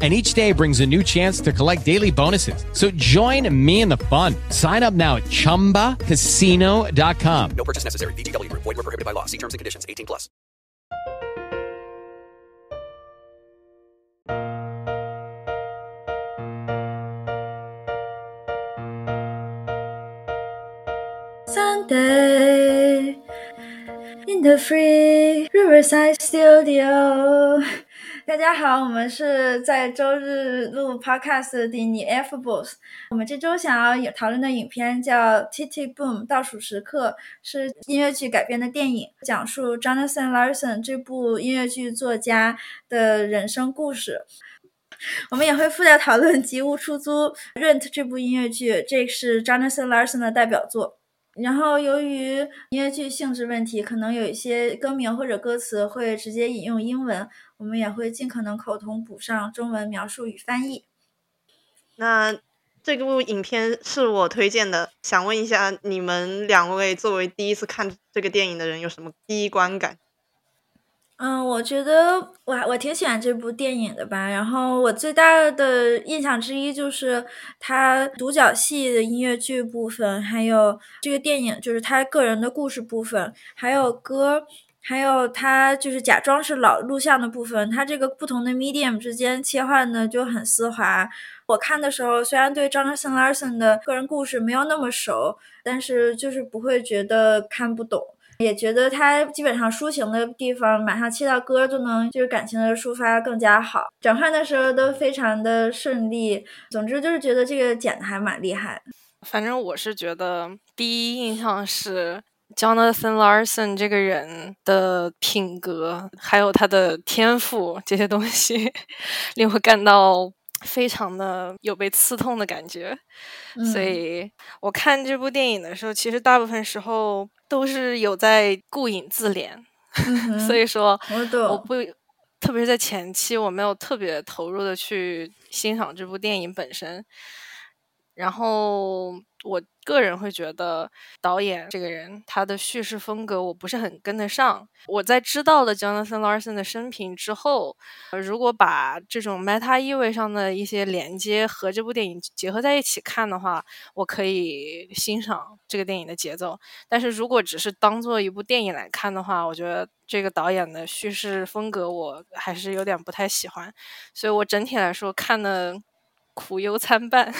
and each day brings a new chance to collect daily bonuses. So join me in the fun. Sign up now at ChumbaCasino.com. No purchase necessary. VGW Group. Void were prohibited by law. See terms and conditions. 18 plus. Sunday in the free Riverside Studio。大家好，我们是在周日录 Podcast 的你 F Boss。我们这周想要讨论的影片叫《Tit Boom》倒数时刻，是音乐剧改编的电影，讲述 Jonathan Larson 这部音乐剧作家的人生故事。我们也会附带讨论《吉屋出租》Rent 这部音乐剧，这是 Jonathan Larson 的代表作。然后，由于音乐剧性质问题，可能有一些歌名或者歌词会直接引用英文，我们也会尽可能口头补上中文描述与翻译。那这部影片是我推荐的，想问一下你们两位作为第一次看这个电影的人，有什么第一观感？嗯，我觉得我我挺喜欢这部电影的吧。然后我最大的印象之一就是他独角戏的音乐剧部分，还有这个电影就是他个人的故事部分，还有歌，还有他就是假装是老录像的部分。他这个不同的 medium 之间切换的就很丝滑。我看的时候，虽然对 Jonathan Larson 的个人故事没有那么熟，但是就是不会觉得看不懂。也觉得他基本上抒情的地方，马上切到歌就能，就是感情的抒发更加好，转换的时候都非常的顺利。总之就是觉得这个剪的还蛮厉害。反正我是觉得第一印象是 Jonathan Larson 这个人的品格，还有他的天赋这些东西，令我感到非常的有被刺痛的感觉。所以我看这部电影的时候，其实大部分时候。都是有在顾影自怜，所以说我不，特别是在前期，我没有特别投入的去欣赏这部电影本身，然后我。个人会觉得导演这个人他的叙事风格我不是很跟得上。我在知道了 Jonathan Larson 的生平之后，如果把这种 meta 意味上的一些连接和这部电影结合在一起看的话，我可以欣赏这个电影的节奏。但是如果只是当做一部电影来看的话，我觉得这个导演的叙事风格我还是有点不太喜欢。所以我整体来说看的苦忧参半。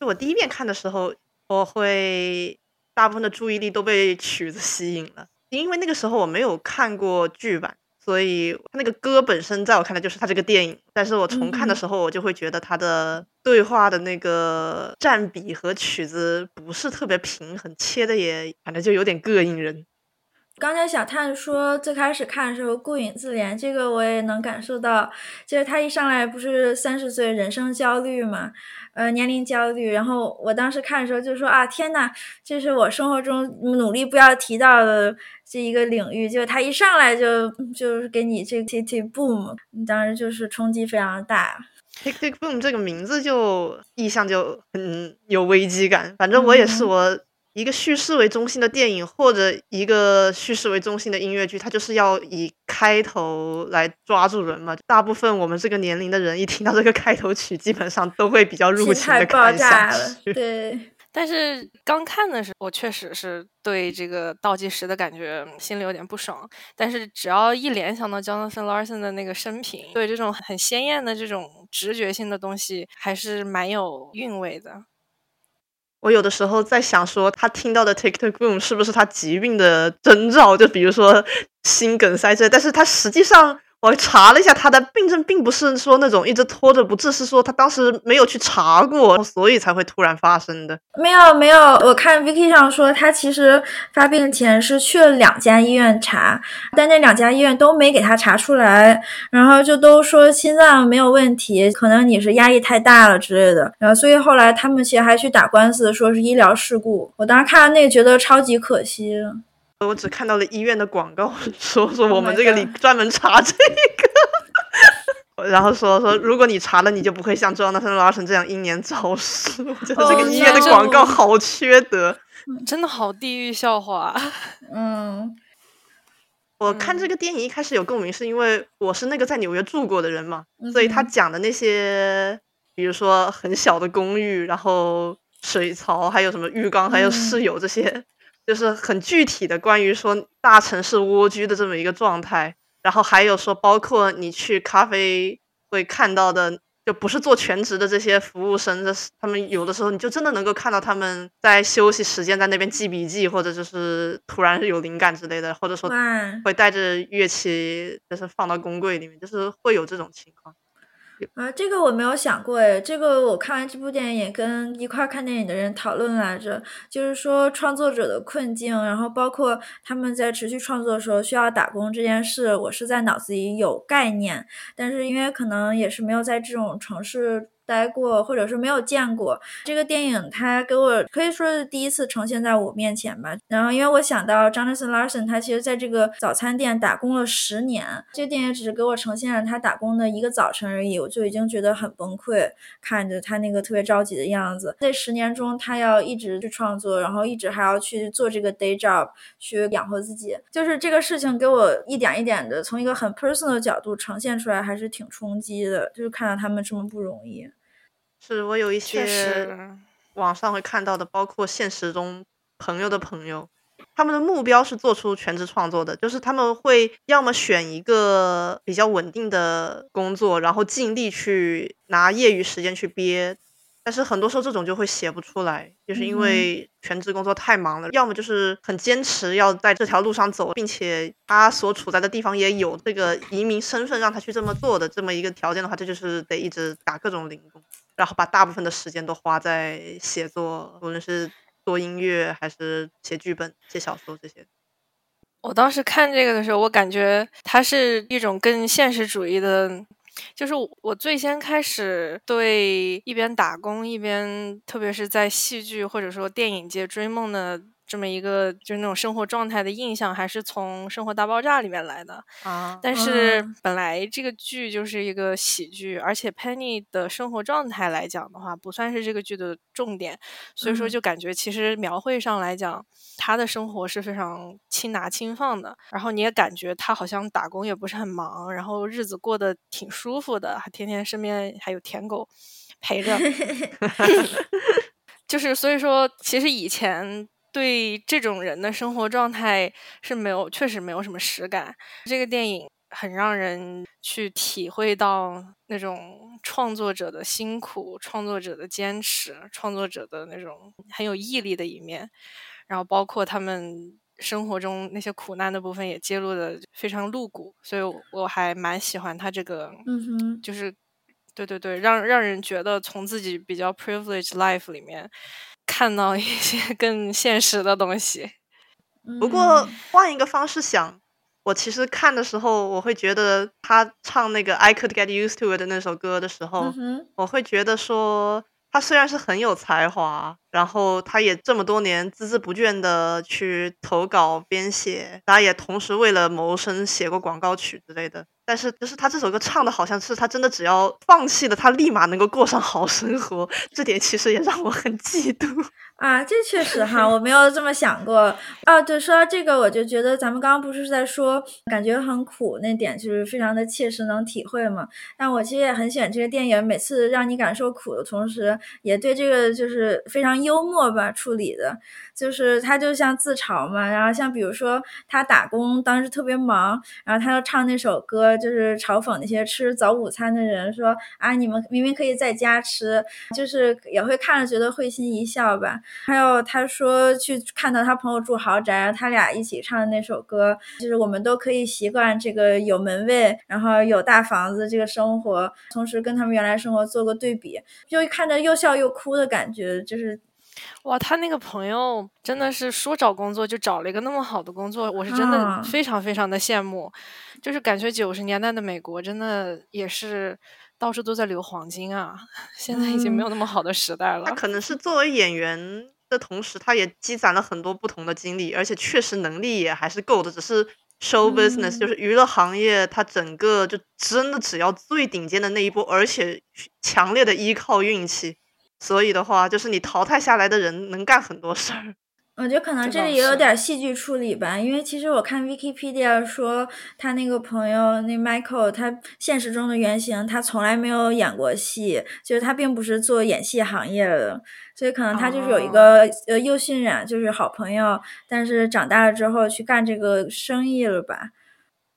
就 我第一遍看的时候。我会大部分的注意力都被曲子吸引了，因为那个时候我没有看过剧版，所以他那个歌本身在我看来就是他这个电影。但是我重看的时候，我就会觉得他的对话的那个占比和曲子不是特别平衡，切的也反正就有点膈应人。刚才小探说最开始看的时候顾影自怜，这个我也能感受到，就是他一上来不是三十岁人生焦虑嘛。呃，年龄焦虑，然后我当时看的时候就说啊，天呐，这是我生活中努力不要提到的这一个领域，就他一上来就就是给你这个 Tick Tick Boom，你当时就是冲击非常大。Tick Tick Boom 这个名字就意象就很有危机感，反正我也是我。一个叙事为中心的电影，或者一个叙事为中心的音乐剧，它就是要以开头来抓住人嘛。大部分我们这个年龄的人，一听到这个开头曲，基本上都会比较入情的看下去。对，但是刚看的时候，我确实是对这个倒计时的感觉心里有点不爽。但是只要一联想到 Jonathan Larson 的那个生平，对这种很鲜艳的这种直觉性的东西，还是蛮有韵味的。我有的时候在想，说他听到的 TikTok room” 是不是他疾病的征兆？就比如说心梗塞这，但是他实际上。我查了一下，他的病症并不是说那种一直拖着不治，是说他当时没有去查过，所以才会突然发生的。没有没有，我看 Vicky 上说他其实发病前是去了两家医院查，但那两家医院都没给他查出来，然后就都说心脏没有问题，可能你是压力太大了之类的。然后所以后来他们其实还去打官司，说是医疗事故。我当时看到那个觉得超级可惜。我只看到了医院的广告，说说 Oh 我们这个里专门查这个，然后说说如果你查了，你就不会像 Jonathan Larson 这样英年早逝。我觉得这哦个医院的广告好缺德。真的好地狱笑话。嗯我看这个电影一开始有共鸣，是因为我是那个在纽约住过的人嘛，所以他讲的那些，比如说很小的公寓，然后水槽，还有什么浴缸，还有嗯室友这些，就是很具体的关于说大城市蜗居的这么一个状态。然后还有说，包括你去咖啡会看到的，就不是做全职的这些服务生，这是他们有的时候你就真的能够看到他们在休息时间在那边记笔记，或者就是突然有灵感之类的，或者说哇会带着乐器，就是放到公柜里面，就是会有这种情况。啊，这个我没有想过诶，这个我看完这部电影也跟一块看电影的人讨论来着，就是说创作者的困境，然后包括他们在持续创作的时候需要打工这件事，我是在脑子里有概念，但是因为可能也是没有在这种城市来过，或者是没有见过这个电影，它给我可以说是第一次呈现在我面前吧。然后因为我想到 Jonathan Larson，他其实在这个早餐店打工了十年，这个电影只是给我呈现了他打工的一个早晨而已，我就已经觉得很崩溃，看着他那个特别着急的样子。在十年中，他要一直去创作，然后一直还要去做这个 day job，去养活自己。就是这个事情给我一点一点的从一个很 personal 的角度呈现出来，还是挺冲击的。就是看到他们这么不容易。是我有一些，网上会看到的，包括现实中朋友的朋友，他们的目标是做出全职创作的，就是他们会要么选一个比较稳定的工作，然后尽力去拿业余时间去憋。但是很多时候这种就会写不出来，就是因为全职工作太忙了，要么就是很坚持要在这条路上走，并且他所处在的地方也有这个移民身份让他去这么做的这么一个条件的话，这就是得一直打各种零工。然后把大部分的时间都花在写作，无论是做音乐还是写剧本、写小说这些。我当时看这个的时候，我感觉它是一种更现实主义的。就是我最先开始对一边打工一边，特别是在戏剧或者说电影界追梦的这么一个就是那种生活状态的印象，还是从《生活大爆炸》里面来的。啊但是嗯本来这个剧就是一个喜剧，而且 Penny 的生活状态来讲的话，不算是这个剧的重点，所以说嗯就感觉其实描绘上来讲，他的生活是非常轻拿轻放的。然后你也感觉他好像打工也不是很忙，然后日子过得挺舒服的，还天天身边还有舔狗陪着。就是所以说，其实以前对这种人的生活状态是没有，确实没有什么实感。这个电影很让人去体会到那种创作者的辛苦、创作者的坚持、创作者的那种很有毅力的一面，然后包括他们。生活中那些苦难的部分也揭露的非常露骨，所以我我还蛮喜欢他这个，嗯哼，就是对对对，让让人觉得从自己比较 privileged life 里面看到一些 更现实的东西。不过嗯换一个方式想，我其实看的时候，我会觉得他唱那个《I Could Get Used to It》的那首歌的时候，嗯，我会觉得说，他虽然是很有才华，然后他也这么多年孜孜不倦的去投稿编写，然后也同时为了谋生写过广告曲之类的。但是，就是他这首歌唱的好像是他真的只要放弃了，他立马能够过上好生活，这点其实也让我很嫉妒。啊，这确实哈，我没有这么想过。啊，对，说到这个，我就觉得咱们刚刚不是在说感觉很苦那点，就是非常的切实能体会嘛。但我其实也很喜欢这个电影，每次让你感受苦的同时，也对这个就是非常幽默吧处理的，就是他就像自嘲嘛。然后像比如说他打工当时特别忙，然后他要唱那首歌，就是嘲讽那些吃早午餐的人，说啊你们明明可以在家吃，就是也会看着觉得会心一笑吧。还有他说去看到他朋友住豪宅，他俩一起唱的那首歌，就是我们都可以习惯这个有门卫，然后有大房子这个生活，同时跟他们原来生活做个对比，就看着又笑又哭的感觉，就是哇，他那个朋友真的是说找工作就找了一个那么好的工作，我是真啊的非常非常的羡慕。就是感觉九十年代的美国真的也是到处都在流黄金啊，现在已经没有那么好的时代了他。可能是作为演员的同时，他也积攒了很多不同的经历，而且确实能力也还是够的。只是 show business、嗯就是娱乐行业，它整个就真的只要最顶尖的那一波，而且强烈的依靠运气。所以的话，就是你淘汰下来的人能干很多事儿。我觉得可能这里也有点戏剧处理吧，因为其实我看 Wikipedia 说他那个朋友那 Michael，他现实中的原型他从来没有演过戏，就是他并不是做演戏行业的，所以可能他就是有一个、呃幼训染，就是好朋友，但是长大了之后去干这个生意了吧？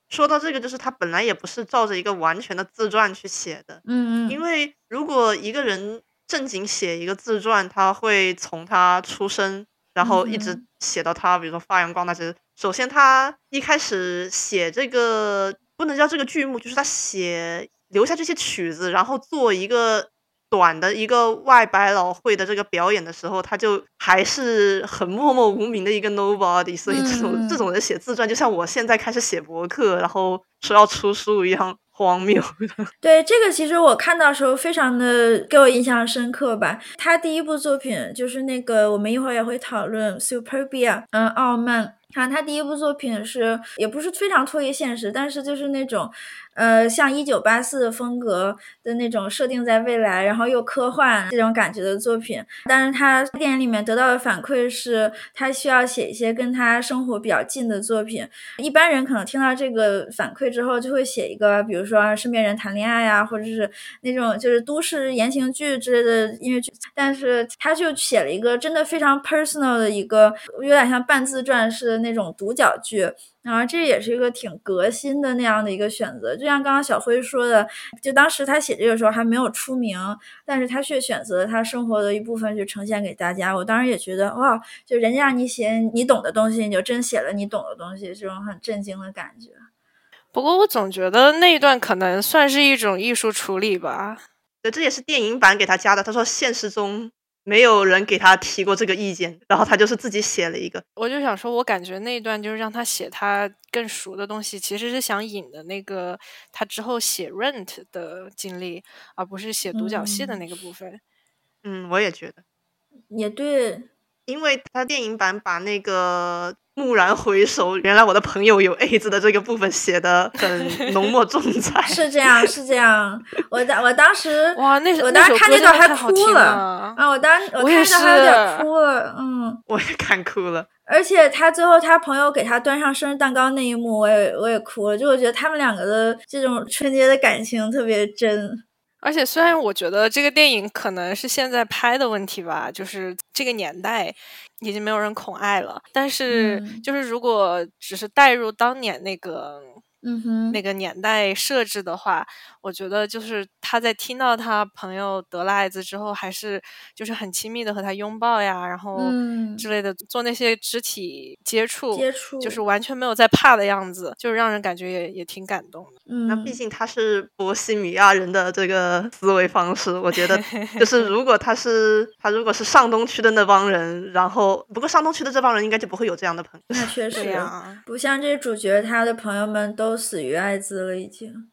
说到这个，就是他本来也不是照着一个完全的自传去写的，嗯嗯，因。为如果一个人正经写一个自传，他会从他出生，然后一直嗯写到他，比如说发扬光大。其实，首先他一开始写这个不能叫这个剧目，就是他写留下这些曲子，然后做一个短的一个外百老汇的这个表演的时候，他就还是很默默无名的一个 nobody。所以这种、嗯这种人写自传，就像我现在开始写博客，然后说要出书一样荒谬的。对这个，其实我看到时候非常的给我印象深刻吧。他第一部作品就是那个，我们一会儿也会讨论《Superbia》，嗯，傲慢。看他第一部作品是也不是非常脱离现实，但是就是那种，呃，像一九八四风格的那种设定在未来，然后又科幻这种感觉的作品。但是他电影里面得到的反馈是，他需要写一些跟他生活比较近的作品。一般人可能听到这个反馈之后，就会写一个，比如说身边人谈恋爱呀、或者是那种就是都市言情剧之类的音乐剧。但是他就写了一个真的非常 personal 的一个，有点像半自传式的那种独角剧。然后这也是一个挺革新的那样的一个选择，就像刚刚小辉说的，就当时他写这个时候还没有出名，但是他却选择他生活的一部分去呈现给大家。我当时也觉得哇，就人家让你写你懂的东西，你就真写了你懂的东西，这种很震惊的感觉。不过我总觉得那一段可能算是一种艺术处理吧。对，这也是电影版给他加的。他说现实中没有人给他提过这个意见，然后他就是自己写了一个。我就想说，我感觉那一段就是让他写他更熟的东西，其实是想引的那个他之后写 Rent 的经历，而不是写独角戏的嗯那个部分。嗯，我也觉得，也对，因为他电影版把那个蓦然回首，原来我的朋友有 AIDS 的这个部分写的很 浓墨重彩。是这样，是这样。我当我当时哇，那我当时看那段还哭了了。啊！我当我看我也那段还有点哭了，嗯。我也看哭了。而且他最后他朋友给他端上生日蛋糕那一幕，我也我也哭了。就我觉得他们两个的这种纯洁的感情特别真。而且虽然我觉得这个电影可能是现在拍的问题吧，就是这个年代已经没有人恐爱了，但是嗯。就是如果只是带入当年那个嗯哼，那个年代设置的话，我觉得就是他在听到他朋友得了艾滋之后，还是就是很亲密的和他拥抱呀，然后嗯之类的做那些肢体接触，接触就是完全没有在怕的样子，就是让人感觉也也挺感动的。嗯，那毕竟他是波西米亚人的这个思维方式，我觉得就 是如果他是他如果是上东区的那帮人，然后不过上东区的这帮人应该就不会有这样的朋友。那确实不像这主角，他的朋友们都死于艾滋了，已经。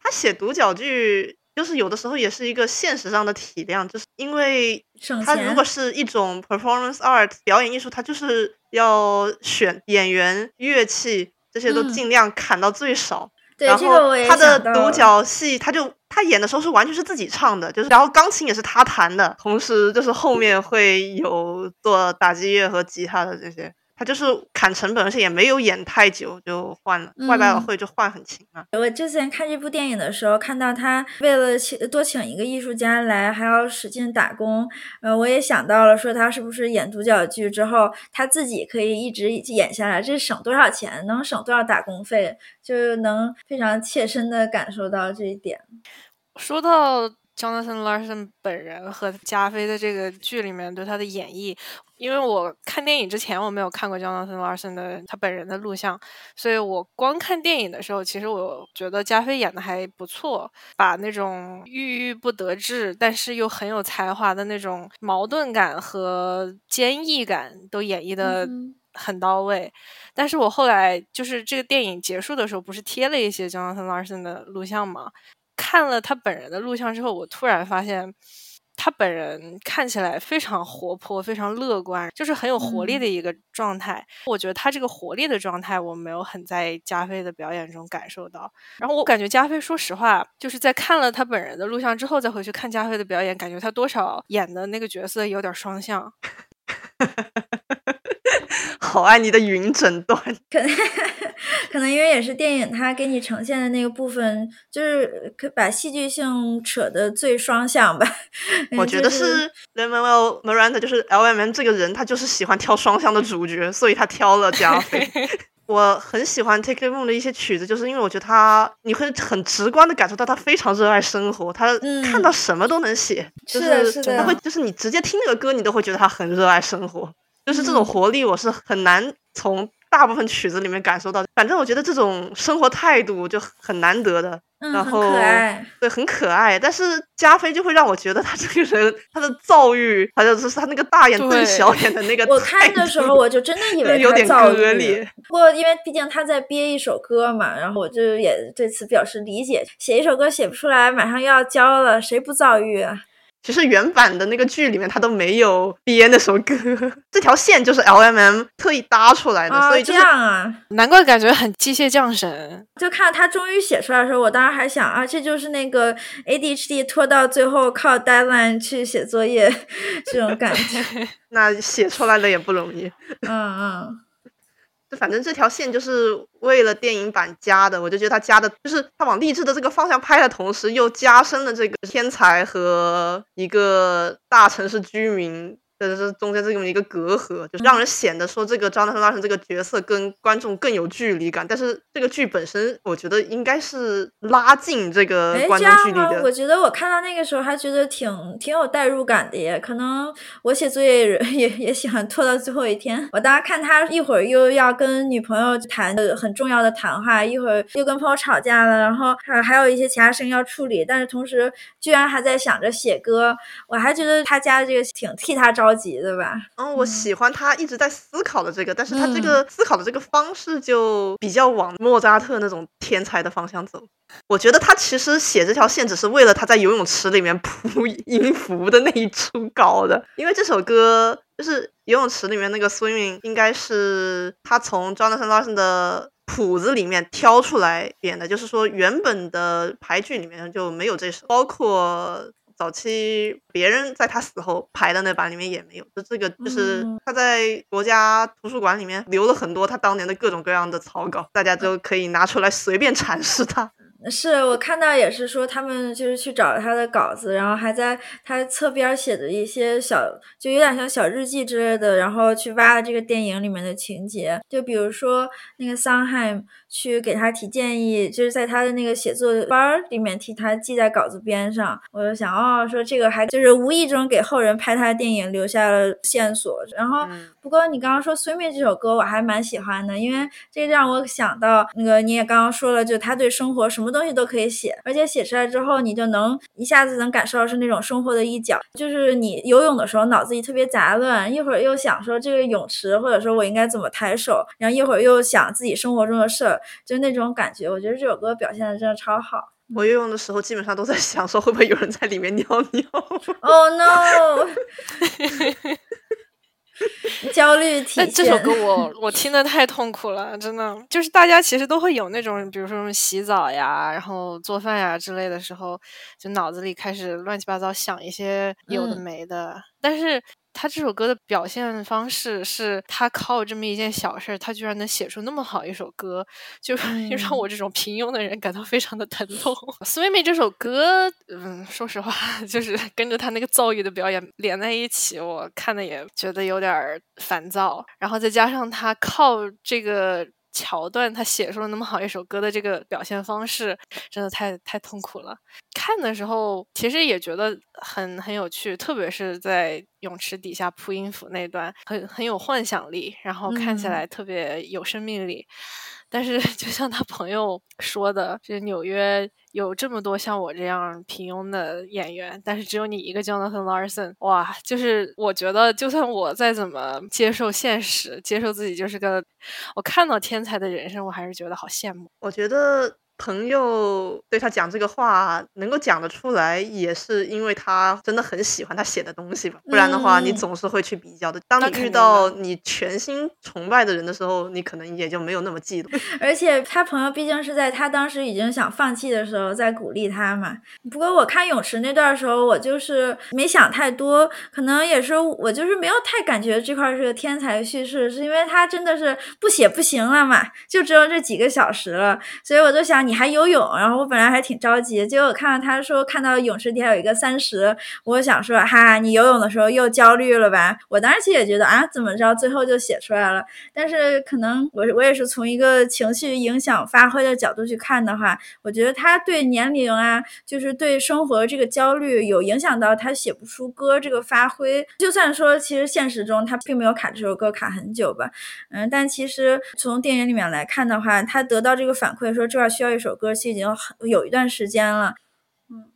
他写独角剧，就是有的时候也是一个现实上的体谅，就是因为他如果是一种 performance art 表演艺术，他就是要选演员、乐器这些都嗯尽量砍到最少。对然这个我也后他的独角戏，他就他演的时候是完全是自己唱的，就是然后钢琴也是他弹的，同时就是后面会有做打击乐和吉他的这些，他就是砍成本，而且也没有演太久就换了，外百老嗯汇就换很勤啊。我之前看这部电影的时候，看到他为了请多请一个艺术家来，还要使劲打工，呃，我也想到了说他是不是演独角剧之后，他自己可以一直演下来，这省多少钱，能省多少打工费，就能非常切身的感受到这一点。说到 Jonathan Larson 本人和加菲的这个剧里面对他的演绎，因为我看电影之前我没有看过 Jonathan Larson 的他本人的录像，所以我光看电影的时候，其实我觉得加菲演的还不错，把那种郁郁不得志，但是又很有才华的那种矛盾感和坚毅感都演绎的嗯很到位。但是我后来就是这个电影结束的时候，不是贴了一些 Jonathan Larson 的录像吗？看了他本人的录像之后，我突然发现，他本人看起来非常活泼、非常乐观，就是很有活力的一个状态。我觉得他这个活力的状态，我没有很在加菲的表演中感受到。然后我感觉加菲，说实话，就是在看了他本人的录像之后，再回去看加菲的表演，感觉他多少演的那个角色有点双向。好爱你的云诊断，可能 可能因为也是电影，它给你呈现的那个部分，就是可把戏剧性扯得最双向吧。我觉得是 Lin-Manuel Miranda，就是 L.M.N 这个人，他就是喜欢挑双向的主角，所以他挑了加菲。我很喜欢 Take It Moon 的一些曲子，就是因为我觉得他，你会很直观的感受到他非常热爱生活，他看到什么都能写，就是他会，就是你直接听那个歌，你都会觉得他很热爱生活。就是这种活力，我是很难从大部分曲子里面感受到。反正我觉得这种生活态度就很难得的，然后对很可爱。但是加菲就会让我觉得他这个人，他的躁郁，好像就是他那个大眼瞪小眼的那个。我看的时候我就真的以为有点躁郁。不过因为毕竟他在憋一首歌嘛，然后我就也对此表示理解。写一首歌写不出来，马上又要交了，谁不躁郁啊？其实原版的那个剧里面，他都没有编那首歌，这条线就是 L M M 特意搭出来的，所以这样啊，难怪感觉很机械降神。就看他终于写出来的时候，我当时还想啊，这就是那个 A D H D 拖到最后靠 deadline 去写作业这种感觉。那写出来了也不容易。嗯嗯。就反正这条线就是为了电影版加的，我就觉得他加的，就是他往励志的这个方向拍的同时，又加深了这个天才和一个大城市居民。这是中间这么一个隔阂，就是让人显得说这个张德芬拉神这个角色跟观众更有距离感。但是这个剧本身，我觉得应该是拉近这个观众距离的。我觉得我看到那个时候还觉得挺挺有代入感的耶。可能我写作业 也也喜欢拖到最后一天。我当时看他一会儿又要跟女朋友谈很重要的谈话，一会儿又跟朋友吵架了，然后还还有一些其他事情要处理，但是同时居然还在想着写歌。我还觉得他家的这个挺替他着。着急的吧？嗯，我喜欢他一直在思考的这个，但是他这个思考的这个方式就比较往莫扎特那种天才的方向走。我觉得他其实写这条线只是为了他在游泳池里面铺 音符的那一出搞的，因为这首歌就是游泳池里面那个 swimming，应该是他从 Jonathan Larson 的谱子里面挑出来编的，就是说原本的排剧里面就没有这首，包括。早期别人在他死后排的那版里面也没有，就这个就是他在国家图书馆里面留了很多他当年的各种各样的草稿，大家都可以拿出来随便阐释他。是我看到也是说他们就是去找他的稿子，然后还在他侧边写的一些小，就有点像小日记之类的，然后去挖了这个电影里面的情节，就比如说那个桑海。去给他提建议，就是在他的那个写作班里面替他记在稿子边上。我就想，哦，说这个还就是无意中给后人拍他的电影留下了线索。然后，不过你刚刚说《虽灭》这首歌，我还蛮喜欢的，因为这让我想到那个你也刚刚说了，就他对生活什么东西都可以写，而且写出来之后，你就能一下子能感受到是那种生活的一角。就是你游泳的时候脑子里特别杂乱，一会儿又想说这个泳池，或者说我应该怎么抬手，然后一会儿又想自己生活中的事儿。就那种感觉，我觉得这首歌表现的真的超好。我游泳的时候，基本上都在想，说会不会有人在里面尿尿。Oh no！焦虑体现。这首歌我我听的太痛苦了，真的。就是大家其实都会有那种，比如说洗澡呀，然后做饭呀之类的时候，就脑子里开始乱七八糟想一些有的没的，但是。他这首歌的表现方式是，他靠这么一件小事儿，他居然能写出那么好一首歌，就 就让我这种平庸的人感到非常的疼痛。《Swimming》这首歌，嗯，说实话，就是跟着他那个躁郁的表演连在一起，我看的也觉得有点烦躁。然后再加上他靠这个。桥段，他写出了那么好一首歌的这个表现方式，真的太太痛苦了。看的时候其实也觉得很很有趣，特别是在泳池底下铺音符那段，很很有幻想力，然后看起来特别有生命力。但是，就像他朋友说的，这纽约有这么多像我这样平庸的演员，但是只有你一个 Jonathan Larson，哇！就是我觉得，就算我再怎么接受现实，接受自己就是个，我看到天才的人生，我还是觉得好羡慕。我觉得朋友对他讲这个话能够讲得出来，也是因为他真的很喜欢他写的东西吧。不然的话，你嗯总是会去比较的。当你遇到你全心崇拜的人的时候，你可能也就没有那么嫉妒。而且他朋友毕竟是在他当时已经想放弃的时候在鼓励他嘛。不过我看泳池那段的时候，我就是没想太多，可能也是我就是没有太感觉这块是个天才叙事，是因为他真的是不写不行了嘛，就只有这几个小时了，所以我就想你还游泳，然后我本来还挺着急，结果看到他说看到泳池底下有一个三十，我想说哈，你游泳的时候又焦虑了吧？我当时其实也觉得啊，怎么着最后就写出来了。但是可能我我也是从一个情绪影响发挥的角度去看的话，我觉得他对年龄啊，就是对生活这个焦虑有影响到他写不出歌这个发挥。就算说其实现实中他并没有卡这首歌卡很久吧，嗯，但其实从电影里面来看的话，他得到这个反馈说这块需要一首歌，其实已经很有一段时间了。嗯，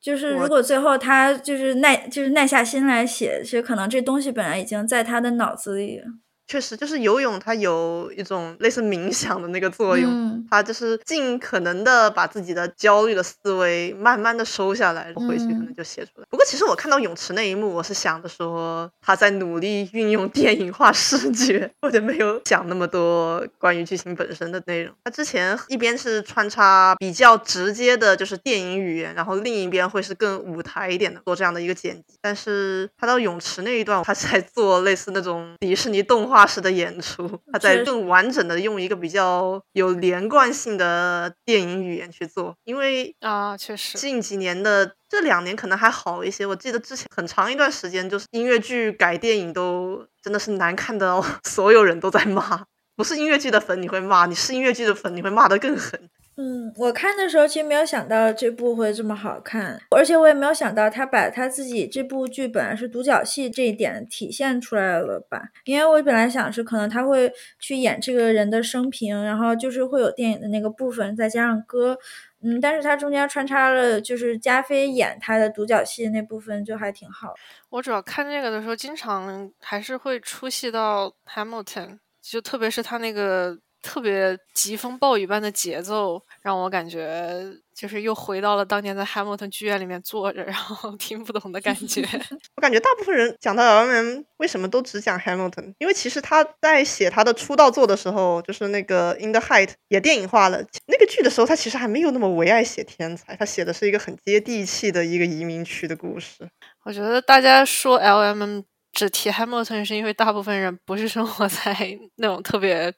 就是如果最后他就是耐就是耐下心来写，其实可能这东西本来已经在他的脑子里了。确实，就是游泳，它有一种类似冥想的那个作用，嗯它就是尽可能的把自己的焦虑的思维慢慢的收下来，回去可能嗯就写出来。不过，其实我看到泳池那一幕，我是想着说他在努力运用电影化视觉，我就没有想那么多关于剧情本身的内容。他之前一边是穿插比较直接的，就是电影语言，然后另一边会是更舞台一点的做这样的一个剪辑。但是他到泳池那一段，他是在做类似那种迪士尼动画式的演出，他在更完整的用一个比较有连贯性的电影语言去做，因为啊，确实，近几年的这两年可能还好一些，我记得之前很长一段时间，就是音乐剧改电影都真的是难看到 所有人都在骂。不是音乐剧的粉你会骂，你是音乐剧的粉你会骂得更狠。嗯，我看的时候其实没有想到这部会这么好看，而且我也没有想到他把他自己这部剧本来是独角戏这一点体现出来了吧？因为我本来想是可能他会去演这个人的生平，然后就是会有电影的那个部分，再加上歌，嗯，但是他中间穿插了就是加菲演他的独角戏那部分，就还挺好。我主要看这个的时候，经常还是会出戏到 Hamilton，就特别是他那个特别疾风暴雨般的节奏，让我感觉就是又回到了当年在 Hamilton 剧院里面坐着，然后 听不懂的感觉。我感觉大部分人讲到 L.M. 为什么都只讲 Hamilton？因为其实他在写他的出道作的时候，就是那个《In the Height》也电影化了。那个剧的时候，他其实还没有那么唯爱写天才，他写的是一个很接地气的一个移民区的故事。我觉得大家说 L.M. 只提 Hamilton，是因为大部分人不是生活在那种特别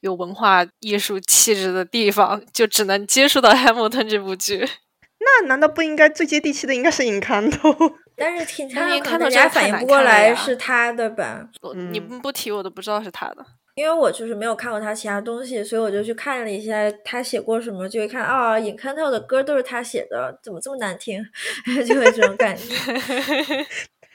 有文化艺术气质的地方，就只能接触到 Hamilton 这部剧。那难道不应该最接地气的应该是？但是挺但是可能 Encanto 大家真的太难反应不过来是他的吧？嗯你嗯不提我都不知道是他的。因为我就是没有看过他其他东西，所以我就去看了一下他写过什么，就一看啊，尹康透的歌都是他写的，怎么这么难听？就会这种感觉。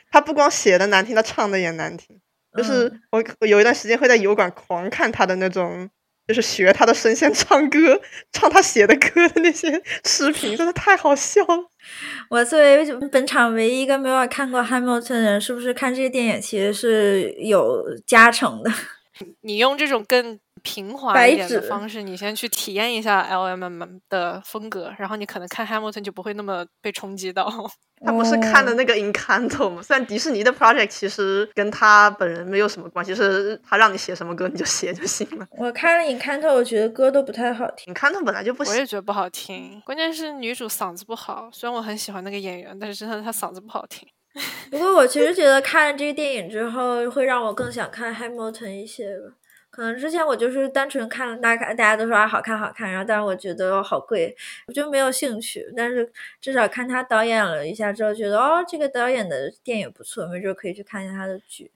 他不光写的难听，他唱的也难听。就是嗯我我有一段时间会在油管狂看他的那种，就是学他的声线唱歌，唱他写的歌的那些视频，真的太好笑了。我作为本场唯一一个没有看过《汉密尔顿》的人，是不是看这些电影其实是有加成的？你用这种更平滑白一点的纸方式，你先去体验一下 L M M 的风格，然后你可能看 Hamilton 就不会那么被冲击到。他不是看的哦那个 Encanto 吗？虽然迪士尼的 project 其实跟他本人没有什么关系，是他让你写什么歌你就写就行了。我看了《Encanto》，我觉得歌都不太好听。Encanto 本来就不行，我也觉得不好听，关键是女主嗓子不好。虽然我很喜欢那个演员，但是真的她嗓子不好听。不过我其实觉得看了这个电影之后，会让我更想看《Hamilton》一些吧。可能之前我就是单纯看大家大家都说啊好看好看，然后但是我觉得好贵，我就没有兴趣。但是至少看他导演了一下之后，觉得哦这个导演的电影不错，没准可以去看一下他的剧。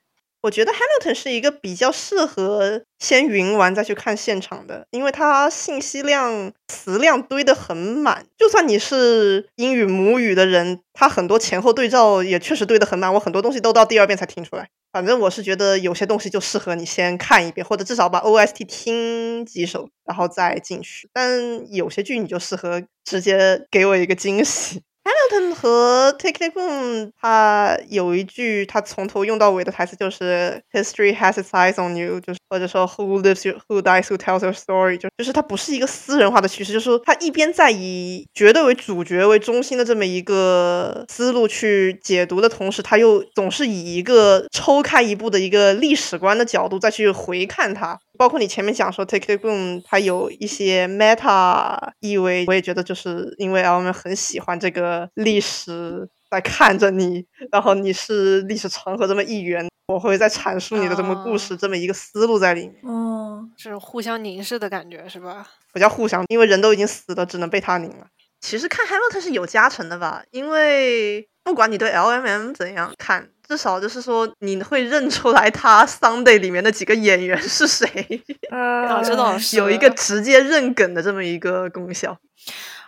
我觉得 Hamilton 是一个比较适合先云完再去看现场的，因为它信息量、词量堆得很满。就算你是英语母语的人，它很多前后对照也确实堆得很满。我很多东西都到第二遍才听出来。反正我是觉得有些东西就适合你先看一遍，或者至少把 OST 听几首，然后再进去。但有些剧你就适合直接给我一个惊喜。Hamilton 和 Tick Tick Boom，他有一句他从头用到尾的台词就是 “History has its eyes on you”，就是或者说 “Who lives, who dies, who tells your story”，就就是它不是一个私人化的叙事，就是说他一边在以绝对为主角为中心的这么一个思路去解读的同时，他又总是以一个抽开一步的一个历史观的角度再去回看它。包括你前面讲说 Take Take Boom，它有一些 meta 意味，我也觉得就是因为我们很喜欢这个历史在看着你，然后你是历史长河这么一员，我会在阐述你的这么故事，这么一个思路在里面。哦，是互相凝视的感觉，是吧？不叫互相，因为人都已经死了，只能被他凝了。其实看 Hamilton 是有加成的吧，因为不管你对 LMM 怎样看。至少就是说，你会认出来他 Sunday 里面的几个演员是谁 啊，这倒是有一个直接认梗的这么一个功效。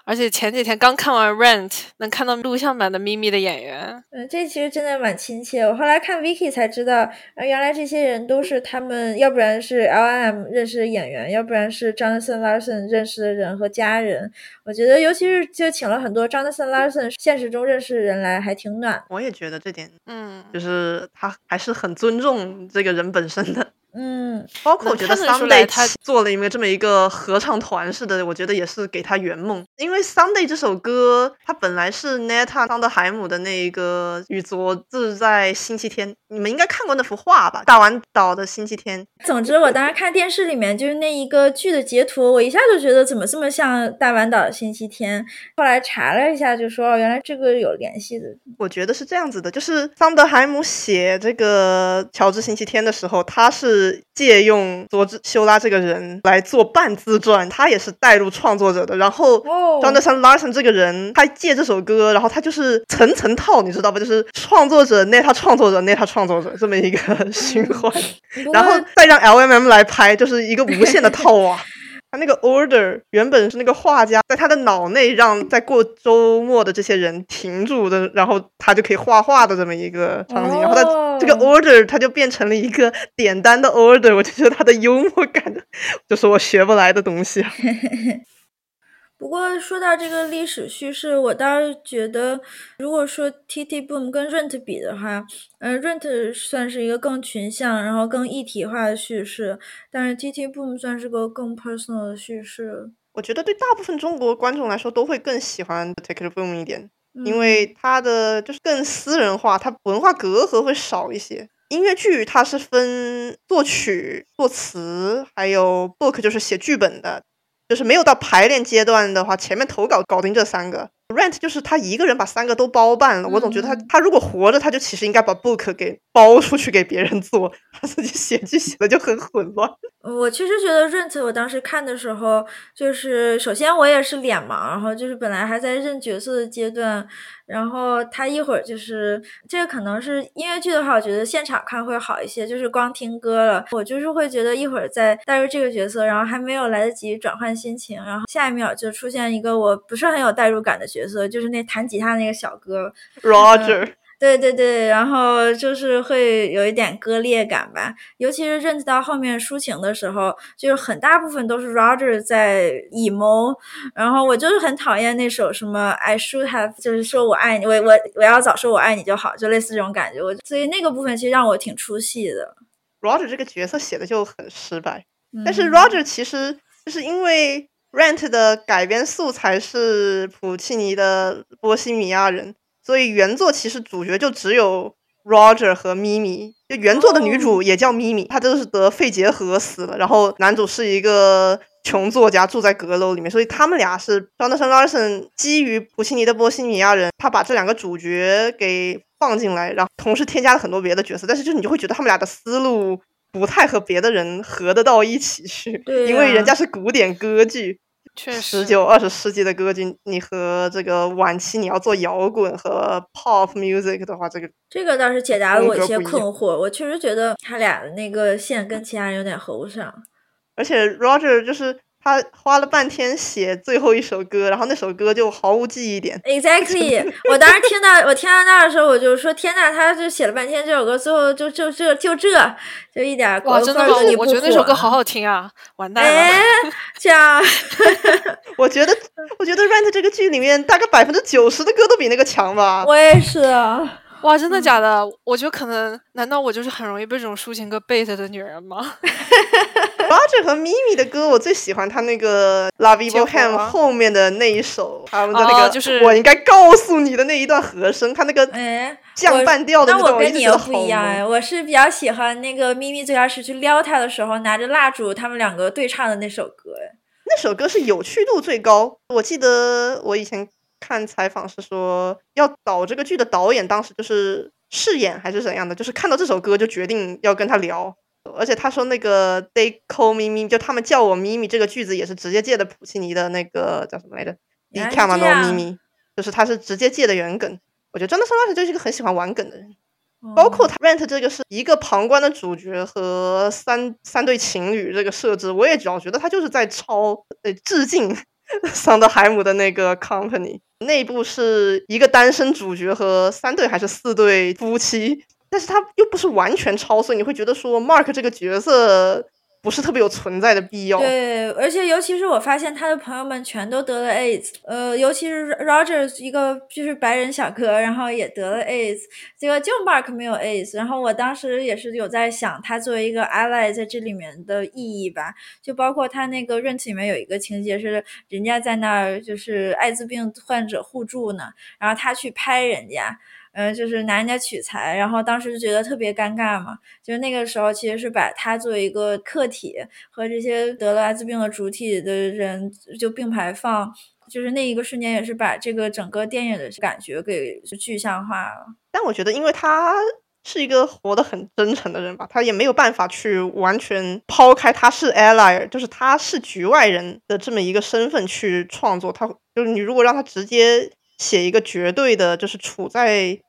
而且前几天刚看完 Rent，能看到录像版的咪咪的演员。嗯，这其实真的蛮亲切。我后来看 Vicky 才知道，啊，原来这些人都是他们，要不然是 L.M 认识的演员，要不然是 Jonathan Larson 认识的人和家人。我觉得，尤其是就请了很多 Jonathan Larson 现实中认识的人来，还挺暖。我也觉得这点，嗯，就是他还是很尊重这个人本身的。嗯，包括我觉得 Sunday 他做了一个这么一个合唱团似的，我觉得也是给他圆梦。因为 Sunday 这首歌，它本来是 Neta 桑德海姆的那一个与昨自在星期天，你们应该看过那幅画吧？大丸岛的星期天。总之，我当时看电视里面就是那一个剧的截图，我一下就觉得怎么这么像大丸岛的星期天。后来查了一下，就说哦，原来这个有联系的。我觉得是这样子的，就是桑德海姆写这个乔治星期天的时候，他是借用佐治修拉这个人来做半自传，他也是带入创作者的。然后哦 Jonathan Larson 这个人，他借这首歌，然后他就是层层套，你知道吧？就是创作者那他创作者那他创作者这么一个 循环，然后再让 LMM 来拍，就是一个无限的套啊。他那个 order 原本是那个画家在他的脑内让在过周末的这些人停住的，然后他就可以画画的这么一个场景，然后他这个哦 order 他就变成了一个点单的 order，我就觉得他的幽默感 就是我学不来的东西啊。不过说到这个历史叙事，我倒是觉得，如果说 T T Boom 跟 Rent 比的话，嗯、r e n t 算是一个更群像，然后更一体化的叙事，但是 T T Boom 算是个更 personal 的叙事。我觉得对大部分中国观众来说都会更喜欢 Take It Boom 一点，因嗯为它的就是更私人化，它文化隔阂会少一些。音乐剧它是分作曲、作词，还有 book 就是写剧本的，就是没有到排练阶段的话，前面投稿搞定这三个。Rent 就是他一个人把三个都包办了，我总觉得他嗯他如果活着，他就其实应该把 book 给包出去给别人做，他自己写剧写的就很混乱。我确实觉得 Rent，我当时看的时候，就是首先我也是脸盲，然后就是本来还在认角色的阶段，然后他一会儿就是这个可能是音乐剧的话，我觉得现场看会好一些，就是光听歌了，我就是会觉得一会儿在带入这个角色，然后还没有来得及转换心情，然后下一秒就出现一个我不是很有代入感的角色，就是那弹吉他那个小哥，Roger，、对对对，然后就是会有一点割裂感吧，尤其是认识到后面抒情的时候，就是很大部分都是 Roger 在 emo，，然后我就是很讨厌那首什么 I should have，就是说我爱你，我我我要早说我爱你就好，就类似这种感觉，我所以那个部分其实让我挺出戏的。Roger 这个角色写的就很失败。但是嗯。Roger 其实就是因为 Rent 的改编素材是普契尼的《波西米亚人》，所以原作其实主角就只有 Roger 和咪咪。就原作的女主也叫咪咪，她就是得肺结核死了，然后男主是一个穷作家，住在阁楼里面，所以他们俩是 Jonathan Larson 基于普契尼的《波西米亚人》，他把这两个主角给放进来，然后同时添加了很多别的角色，但是就是你就会觉得他们俩的思路不太和别的人合得到一起去，对因为人家是古典歌剧，确实十九二十世纪的歌剧，你和这个晚期你要做摇滚和 pop music 的话，这个这个倒是解答了我一些困惑，我确实觉得他俩的那个线跟其他人有点合不上。而且 Roger 就是他花了半天写最后一首歌，然后那首歌就毫无记忆点。Exactly，我当时听到我听到那儿的时候，我就说天呐，他就写了半天这首歌，最后就就这就这就一点哇，国真的吗？歌都不我觉得那首歌好好听啊！完蛋哎了，，这样 我觉得，我觉得《Rent》这个剧里面大概百分之九十的歌都比那个强吧。我也是。啊 哇，真的假的？我觉得可能，难道我就是很容易被这种抒情歌 bait 的女人吗？Roger 和 Mimi 的歌，我最喜欢他那个《La v i v 结 o 果 Ham》啊后面的那一首，他们的那个、哦就是我应该告诉你的那一段和声，他那个哎，降半调的那那段，一我跟你不一样哎，我是比较喜欢那个咪咪最开始去撩他的时候，拿着蜡烛，他们两个对唱的那首歌。哎，那首歌是有趣度最高。我记得我以前看采访是说，要导这个剧的导演当时就是饰演还是怎样的，就是看到这首歌就决定要跟他聊。而且他说那个 “They call me Mimi”，就他们叫我咪咪这个句子也是直接借的普契尼的那个叫什么来着 “Di 是 Camano 咪咪就是他是直接借的原梗。我觉得 Jonathan Larson 就是一个很喜欢玩梗的人。哦包括他 Rent 这个是一个旁观的主角和三三对情侣这个设置，我也老觉得他就是在抄呃致敬 桑德海姆的那个 Company。内部是一个单身主角和三对还是四对夫妻，但是他又不是完全超，所以你会觉得说 Mark 这个角色不是特别有存在的必要。对，而且尤其是我发现他的朋友们全都得了 AIDS，呃，尤其是 Roger 一个就是白人小哥，然后也得了 AIDS，这个就 Mark 没有 AIDS，然后我当时也是有在想他作为一个 ally 在这里面的意义吧，就包括他那个 Rent 里面有一个情节是人家在那儿就是艾滋病患者互助呢，然后他去拍人家。呃，就是拿人家取材，然后当时就觉得特别尴尬嘛。就是那个时候，其实是把他作为一个客体和这些得了艾滋病的主体的人就并排放，就是那一个瞬间也是把这个整个电影的感觉给具象化了。但我觉得，因为他是一个活得很真诚的人吧，他也没有办法去完全抛开他是 ally，就是他是局外人的这么一个身份去创作。他就是你如果让他直接写一个绝对的，就是处在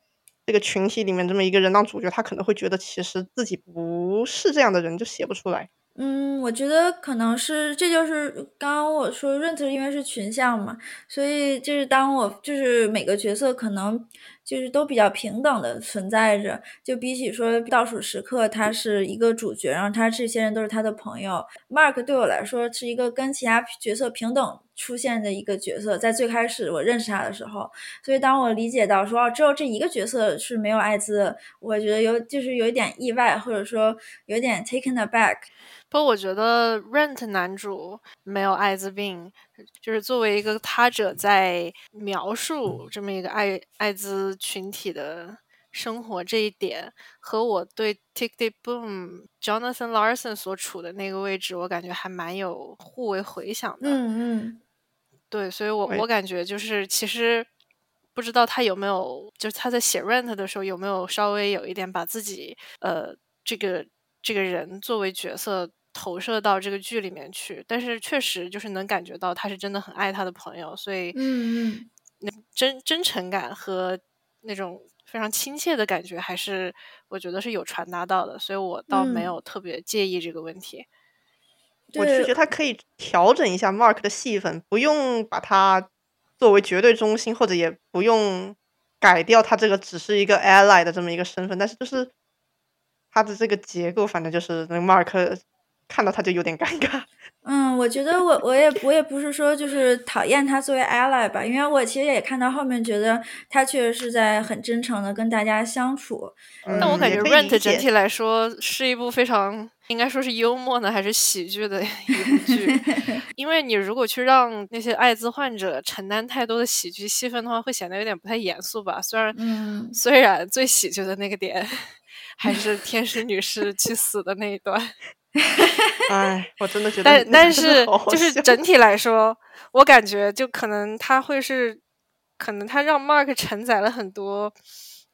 这个群体里面这么一个人当主角，他可能会觉得其实自己不是这样的人，就写不出来。嗯，我觉得可能是，这就是刚刚我说润子因为是群像嘛，所以就是当我就是每个角色可能就是都比较平等的存在着，就比起说倒数时刻他是一个主角，然后他这些人都是他的朋友，Mark 对我来说是一个跟其他角色平等出现的一个角色，在最开始我认识他的时候，所以当我理解到说哦，只有这一个角色是没有艾滋，我觉得有就是有一点意外，或者说有点 taken aback。不过我觉得 Rent 男主没有艾滋病，就是作为一个他者在描述这么一个艾艾滋群体的生活这一点，和我对 Tick Tick Boom Jonathan Larson 所处的那个位置，我感觉还蛮有互为回响的。嗯嗯。对，所以我我感觉就是其实不知道他有没有，就是他在写 Rent 的时候有没有稍微有一点把自己呃这个这个人作为角色投射到这个剧里面去，但是确实就是能感觉到他是真的很爱他的朋友，所以嗯嗯那真真诚感和那种非常亲切的感觉，还是我觉得是有传达到的，所以我倒没嗯有特别介意这个问题。我是对觉得他可以调整一下 Mark 的戏份，不用把他作为绝对中心，或者也不用改掉他这个只是一个 ally 的这么一个身份，但是就是他的这个结构，反正就是那个 Mark 看到他就有点尴尬。嗯，我觉得我我也我也不是说就是讨厌他作为 ally 吧，因为我其实也看到后面觉得他确实是在很真诚的跟大家相处。嗯但我感觉 Rent 整体来说是一部非常应该说是幽默呢，还是喜剧的一部剧。因为你如果去让那些艾滋患者承担太多的喜剧戏份的话，会显得有点不太严肃吧。虽然，嗯虽然最喜剧的那个点 还是天使女士去死的那一段，哎，我真的觉得但但是就是整体来说，我感觉就可能他会是，可能他让 Mark 承载了很多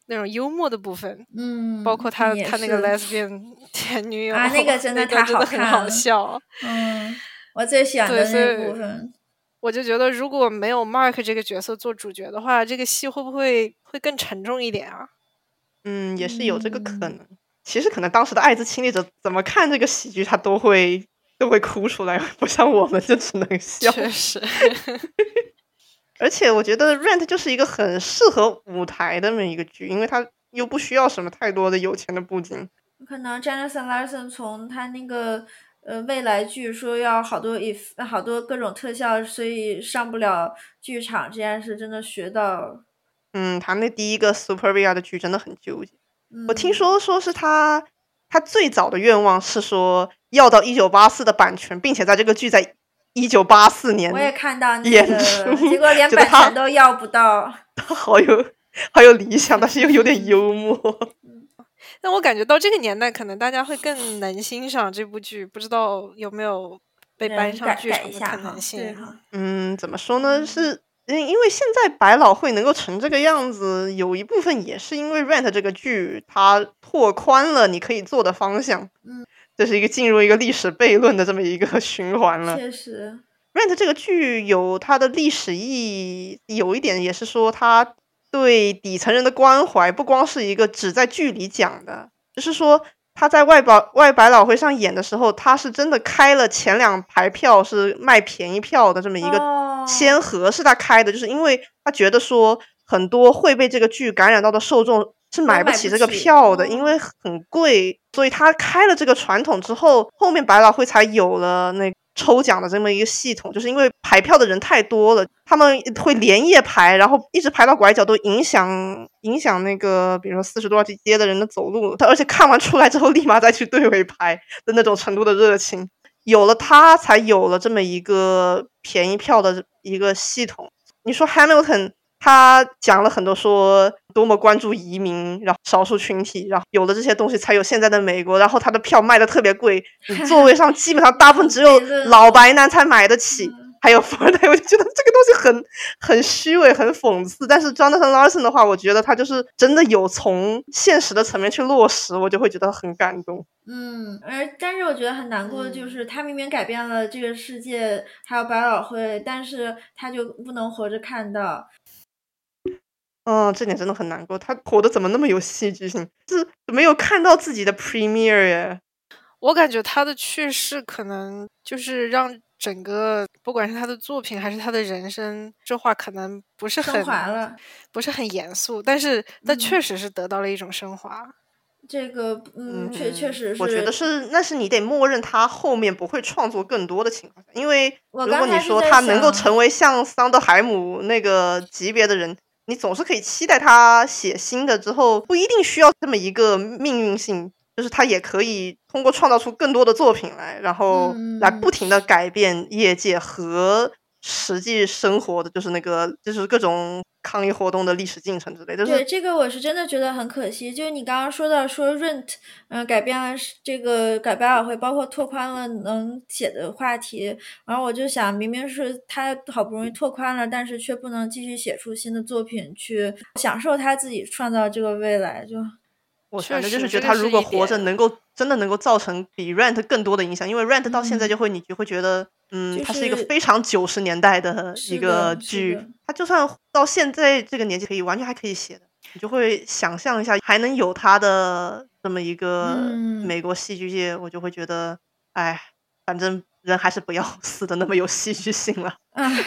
那种幽默的部分。嗯，包括他他那个 lesbian 前女友啊那个真的段太好真的很好笑。嗯，我最喜欢对的那所以部分。我就觉得，如果没有 Mark 这个角色做主角的话，这个戏会不会会更沉重一点啊？嗯，也是有这个可嗯能。其实可能当时的艾滋亲历者怎么看这个喜剧，他都会都会哭出来，不像我们就只能笑。确实，而且我觉得《Rent》就是一个很适合舞台的那么一个剧，因为它又不需要什么太多的有钱的布景。可能 Jonathan Larson 从他那个呃未来剧说要好多 if 好多各种特效，所以上不了剧场这件事真的学到。嗯，他那第一个 Superbia 的剧真的很纠结。嗯、我听说说是他他最早的愿望是说要到一九八四的版权，并且在这个剧在一九八四年我也看到那演个，出 结果连版权都要不到。他 好有好有理想，但是又有点幽默。但我感觉到这个年代，可能大家会更能欣赏这部剧，不知道有没有被搬上剧场的可能性。嗯，怎么说呢？是因因为现在百老汇能够成这个样子，有一部分也是因为《Rent》这个剧，它拓宽了你可以做的方向。嗯，这是一个进入一个历史悖论的这么一个 循环了。确实，Rent 这个剧有它的历史意义，有一点也是说它对底层人的关怀，不光是一个只在剧里讲的，就是说他在外百外百老汇上演的时候，他是真的开了前两排票是卖便宜票的这么一个哦。先河，是他开的，就是因为他觉得说很多会被这个剧感染到的受众是买不起这个票的，哦。因为很贵，所以他开了这个传统之后，后面百老汇才有了那抽奖的这么一个系统，就是因为排票的人太多了，他们会连夜排，然后一直排到拐角，都影响影响那个，比如说四十多号街的人的走路，他而且看完出来之后，立马再去队尾排的那种程度的热情。有了他，才有了这么一个便宜票的一个系统。你说 Hamilton，他讲了很多说多么关注移民，然后少数群体，然后有了这些东西，才有现在的美国。然后他的票卖的特别贵，你 座位上基本上大部分只有 老白男才买得起。嗯还有富二代，我就觉得这个东西很很虚伪、很讽刺。但是 Jonathan Larson 的话，我觉得他就是真的有从现实的层面去落实，我就会觉得很感动。嗯，而但是我觉得很难过的嗯就是，他明明改变了这个世界，还有百老汇，但是他就不能活着看到。嗯，这点真的很难过。他活得怎么那么有戏剧性？是没有看到自己的 premiere 耶。我感觉他的去世可能就是让整个，不管是他的作品还是他的人生，这话可能不是很升华了，不是很严肃，但是那嗯确实是得到了一种升华。这个嗯，确确实是。我觉得是，那是你得默认他后面不会创作更多的情况下，因为我如果你说他能够成为像桑德海姆那个级别的人，你总是可以期待他写新的之后，不一定需要这么一个命运性，就是他也可以通过创造出更多的作品来，然后嗯来不停的改变业界和实际生活的，就是那个就是各种抗议活动的历史进程之类，就是对这个我是真的觉得很可惜，就是你刚刚说到说 Rent，嗯、改变了这个改百老汇，包括拓宽了能写的话题，然后我就想，明明是他好不容易拓宽了，但是却不能继续写出新的作品去享受他自己创造这个未来，就我确反正就是觉得他如果活着能够真的能够造成比 Rent 更多的影响，因为 Rent 到现在嗯就会你就会觉得，嗯，就它是一个非常九十年代的一个剧的，它就算到现在这个年纪可以完全还可以写的，你就会想象一下还能有它的这么一个嗯美国戏剧界，我就会觉得，哎，反正人还是不要 死的那么有戏剧性了。唉，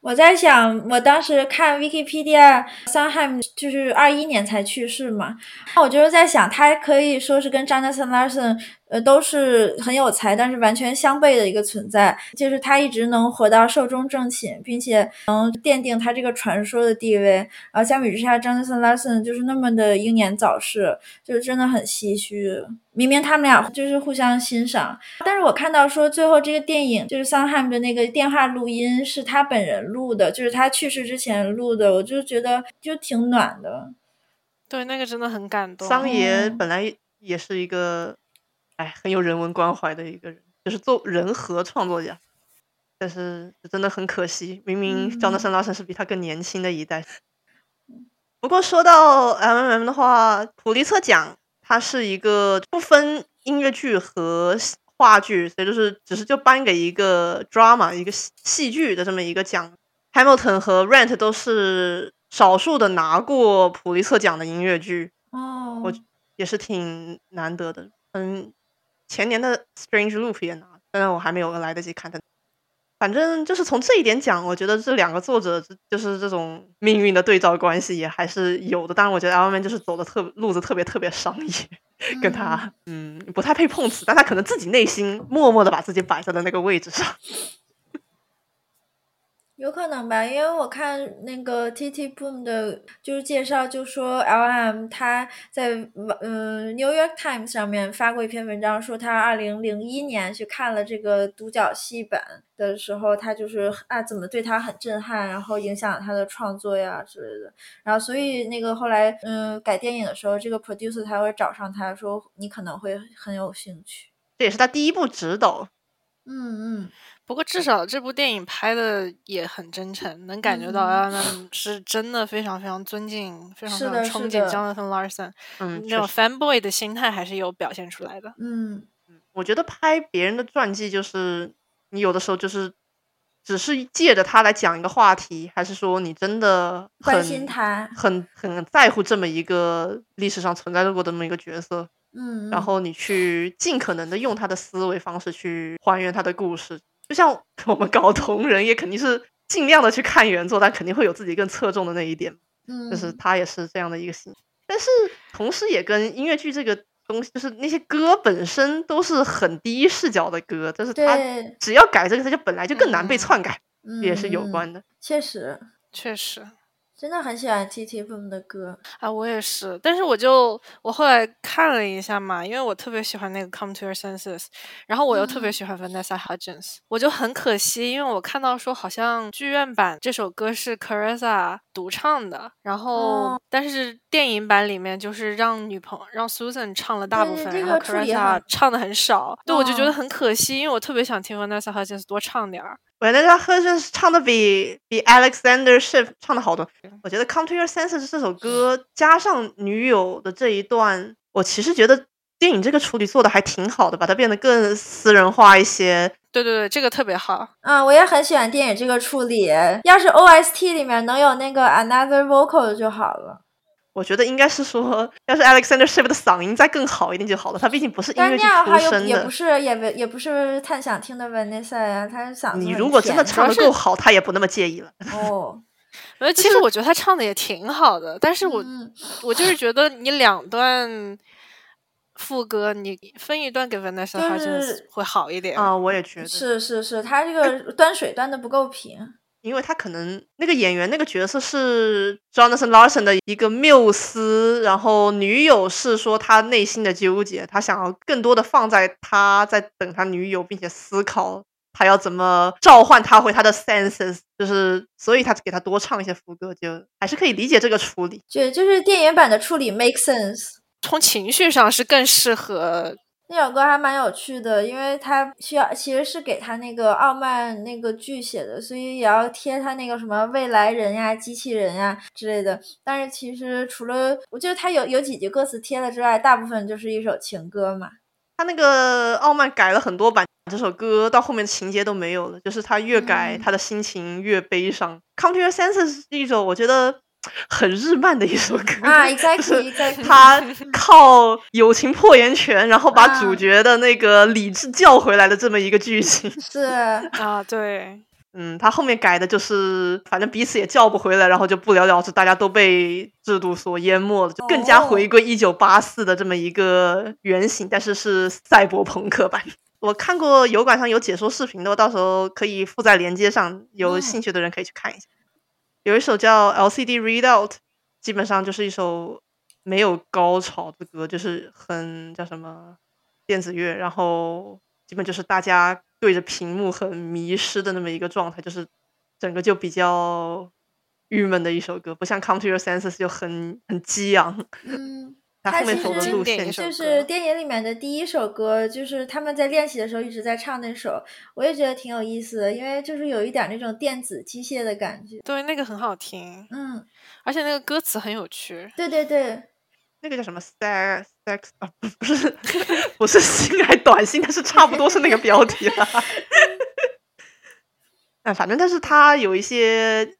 我在想，我当时看 Wikipedia，桑汉就是二一年才去世嘛，那我就是在想，他可以说是跟 Jonathan Larson，呃，都是很有才，但是完全相悖的一个存在。就是他一直能活到寿终正寝，并且能奠定他这个传说的地位。然后相比之下，Jonathan Larson 就是那么的英年早逝，就是真的很唏嘘。明明他们俩就是互相欣赏，但是我看到说最后这个电影就是桑汉姆的那个电话录音是他本人录的，就是他去世之前录的，我就觉得就挺暖的。对，那个真的很感动。桑爷嗯本来也是一个，哎，很有人文关怀的一个人，就是做人和创作家。但是真的很可惜，明明嗯 Jonathan Larson 是比他更年轻的一代。不过说到 M M M 的话，普利策奖它是一个不分音乐剧和话剧，所以就是只是就颁给一个 drama 一个戏戏剧的这么一个奖。Hamilton 和 Rent 都是少数的拿过普利策奖的音乐剧。哦，我也是挺难得的。嗯，前年的《Strange Loop》也拿，但是我还没有来得及看它。反正就是从这一点讲，我觉得这两个作者就是这种命运的对照关系也还是有的。当然，我觉得 L M 就是走的特路子特别特别商业，跟他嗯不太配碰瓷，但他可能自己内心默默的把自己摆在了那个位置上。有可能吧，因为我看那个 T T Boom 的，就是介绍，就说 L M 他在嗯 New York Times 上面发过一篇文章，说他二零零一年去看了这个独角戏本的时候，他就是啊怎么对他很震撼，然后影响他的创作呀之类的，然后所以那个后来嗯改电影的时候，这个 producer 才会找上他说你可能会很有兴趣，这也是他第一部指导。嗯嗯。不过至少这部电影拍的也很真诚，能感觉到 L M 是真的非常非常尊敬、非常非常憧憬 Jonathan Larson，嗯，那种 fanboy 的心态还是有表现出来的。嗯。嗯，我觉得拍别人的传记，就是你有的时候就是只是借着他来讲一个话题，还是说你真的关心他，很很在乎这么一个历史上存在过的这么一个角色，嗯，然后你去尽可能的用他的思维方式去还原他的故事。就像 我们搞同人，也肯定是尽量的去看原作，但肯定会有自己更侧重的那一点。嗯，就是他也是这样的一个心，但是同时也跟音乐剧这个东西，就是那些歌本身都是很第一视角的歌，但是他只要改这个，他就本来就更难被篡改，也是有关的。确实，确实。真的很喜欢 T T Boom 的歌啊，我也是。但是我就我后来看了一下嘛，因为我特别喜欢那个 Come to Your Senses，然后我又特别喜欢 Vanessa Hudgens，我就很可惜，因为我看到说好像剧院版这首歌是 Carissa 独唱的，然后但是电影版里面就是让女朋让 Susan 唱了大部分，然后 Carissa 唱的很少，对，我就觉得很可惜，因为我特别想听 Vanessa Hudgens 多唱点儿。Vanessa Hudgens 唱的比比 Alexander Shipp 唱的好多。我觉得《Come to Your Senses》这首歌加上女友的这一段，我其实觉得电影这个处理做的还挺好的，把它变得更私人化一些。对对对，这个特别好。嗯，我也很喜欢电影这个处理。要是 OST 里面能有那个 Another Vocal 就好了。我觉得应该是说，要是 Alexander Shipp 的嗓音再更好一点就好了。他毕竟不是音乐剧出身的，也不是也也不是太想听的 Vanessa 呀，他嗓子你如果真的唱的够好，他也不那么介意了。哦。呃，其实我觉得他唱的也挺好的，但是我我就是觉得你两段副歌你分一段给 Vanessa 会好一点啊，我也觉得是是是，他这个端水端的不够平，因为他可能那个演员那个角色是 Jonathan Larson 的一个缪斯，然后女友是说他内心的纠结，他想要更多的放在他在等他女友，并且思考。他要怎么召唤他回他的 senses？就是，所以他给他多唱一些副歌，就还是可以理解这个处理。就就是电影版的处理 make sense，从情绪上是更适合。那首歌还蛮有趣的，因为他需要其实是给他那个傲慢那个剧写的，所以也要贴他那个什么未来人呀、机器人呀之类的。但是其实除了我觉得他有有几句歌词贴了之外，大部分就是一首情歌嘛。他那个傲慢改了很多版，这首歌到后面情节都没有了，就是他越改，他的心情越悲伤。Come to your senses 是一首我觉得很日漫的一首歌啊，exactly exactly。他靠友情破岩泉，然后把主角的那个理智叫回来的这么一个剧情。是啊，对。嗯，他后面改的就是，反正彼此也叫不回来，然后就不了了之，大家都被制度所淹没了，就更加回归一九八四的这么一个原型，但是是赛博朋克版。我看过油管上有解说视频的，我到时候可以附在链接上，有兴趣的人可以去看一下。有一首叫 LCD Readout，基本上就是一首没有高潮的歌，就是很叫什么电子乐，然后基本就是大家。对着屏幕很迷失的那么一个状态，就是整个就比较郁闷的一首歌，不像《Come to Your Senses》就很很激昂。嗯，他后面走的路线就是电影里面的第一首歌，就是他们在练习的时候一直在唱那首，我也觉得挺有意思的，因为就是有一点那种电子机械的感觉。对，那个很好听。嗯，而且那个歌词很有趣。对对对。那个叫什么 sex sex 啊，不是 不是性爱短信，但是差不多是那个标题了。哎，反正但是他有一些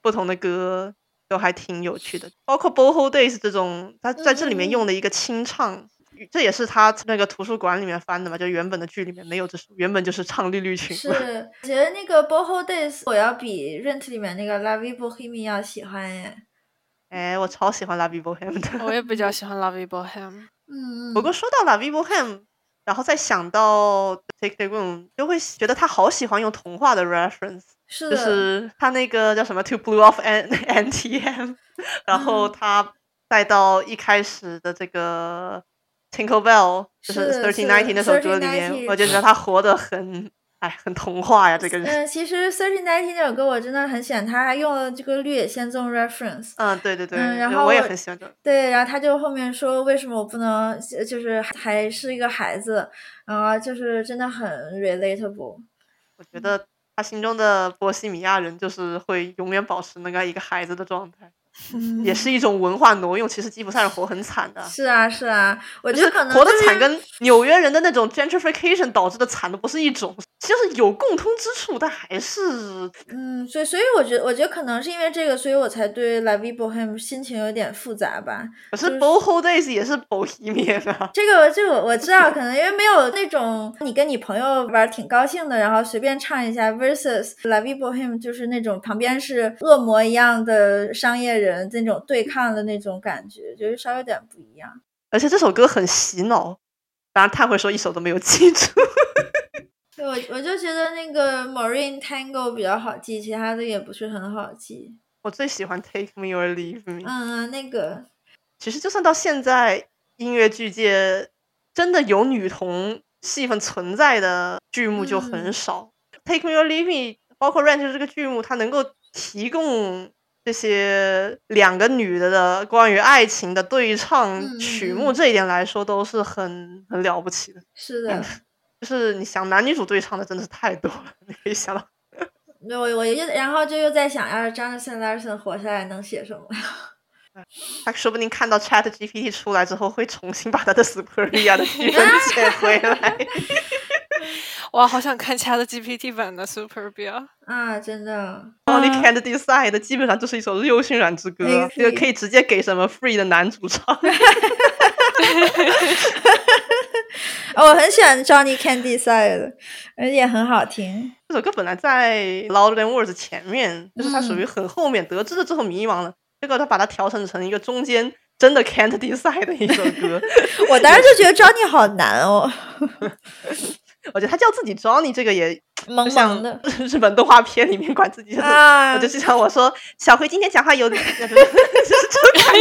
不同的歌都还挺有趣的，包括 Boho Days 这种，他在这里面用的一个清唱，这也是他那个图书馆里面翻的嘛，就原本的剧里面没有这首，原本就是唱绿绿裙是，我觉得那个《Boho Days》我要比《Rent》里面那个《La Vie Boheme》要喜欢耶。哎，我超喜欢 La Vie Boheme 的。我也比较喜欢 La Vie Boheme。嗯，不过说到 La Vie Boheme，然后再想到 Take the Room，就会觉得他好喜欢用童话的 reference，是，就是他那个叫什么 To Blue Off N N T M，然后他带到一开始的这个 Tinkle Bell，就是是 Thirteen 是 Nineteen 那首歌里面，我就觉得他活得很，哎，很童话呀，这个人。嗯，其实《Thirteen Nineteen》那首歌我真的很喜欢，他还用了这个《绿野仙踪》reference。嗯，对对对，嗯然后我也很喜欢这个。对，然后他就后面说，为什么我不能，呃就是还是一个孩子，然后就是真的很 relatable。我觉得他心中的波西米亚人就是会永远保持那个一个孩子的状态，嗯 也是一种文化挪用。其实吉普赛人活很惨的，是啊，是啊，我觉得可能活的就是惨跟纽约人的那种 gentrification 导致的惨都不是一种，就是有共通之处，但还是嗯，所以所以我觉得，我觉得可能是因为这个，所以我才对 La Vie Boheme 心情有点复杂吧。可是 Boho Days 也是 Bohemian 啊。这个这个我我知道，可能因为没有那种你跟你朋友玩挺高兴的，然后随便唱一下 versus La Vie Boheme，就是那种旁边是恶魔一样的商业人那种对抗的那种感觉，就是稍微有点不一样。而且这首歌很洗脑，当然他会说一首都没有记住。对我我就觉得那个 Marine Tango 比较好记，其他的也不是很好记。我最喜欢 Take Me or Leave Me。嗯，那个其实就算到现在，音乐剧界真的有女童戏份存在的剧目就很嗯少。Take Me or Leave Me，包括 Rent 这个剧目，它能够提供这些两个女的的关于爱情的对唱嗯曲嗯目这一点来说，都是很很了不起的。是的，就是你想男女主对唱的真的是太多了，你可以想到。对我我又然后就又在想，要是 Jonathan Larson 活下来能写什么？他说不定看到 Chat GPT 出来之后，会重新把他的 Superia 的剧本写回来。哇，好想看 Chat GPT 版的 Superbia。啊，真的。Only 啊 Can't Decide 基本上就是一首六性软之歌个可以直接给什么 Free 的男主唱。哦 我很喜欢 Johnny Can Decide，而且也很好听。这首歌本来在 Louder Than Words 前面，就是它属于嗯很后面，得知了之后迷茫了，结果他把它调整成一个中间真的 Can't Decide 的一首歌。我当时就觉得 Johnny 好难哦，我觉得他叫自己 Johnny 这个也 萌萌的 日本动画片里面管自己就是，啊我就经常我说小辉今天讲话有点，就是这感觉。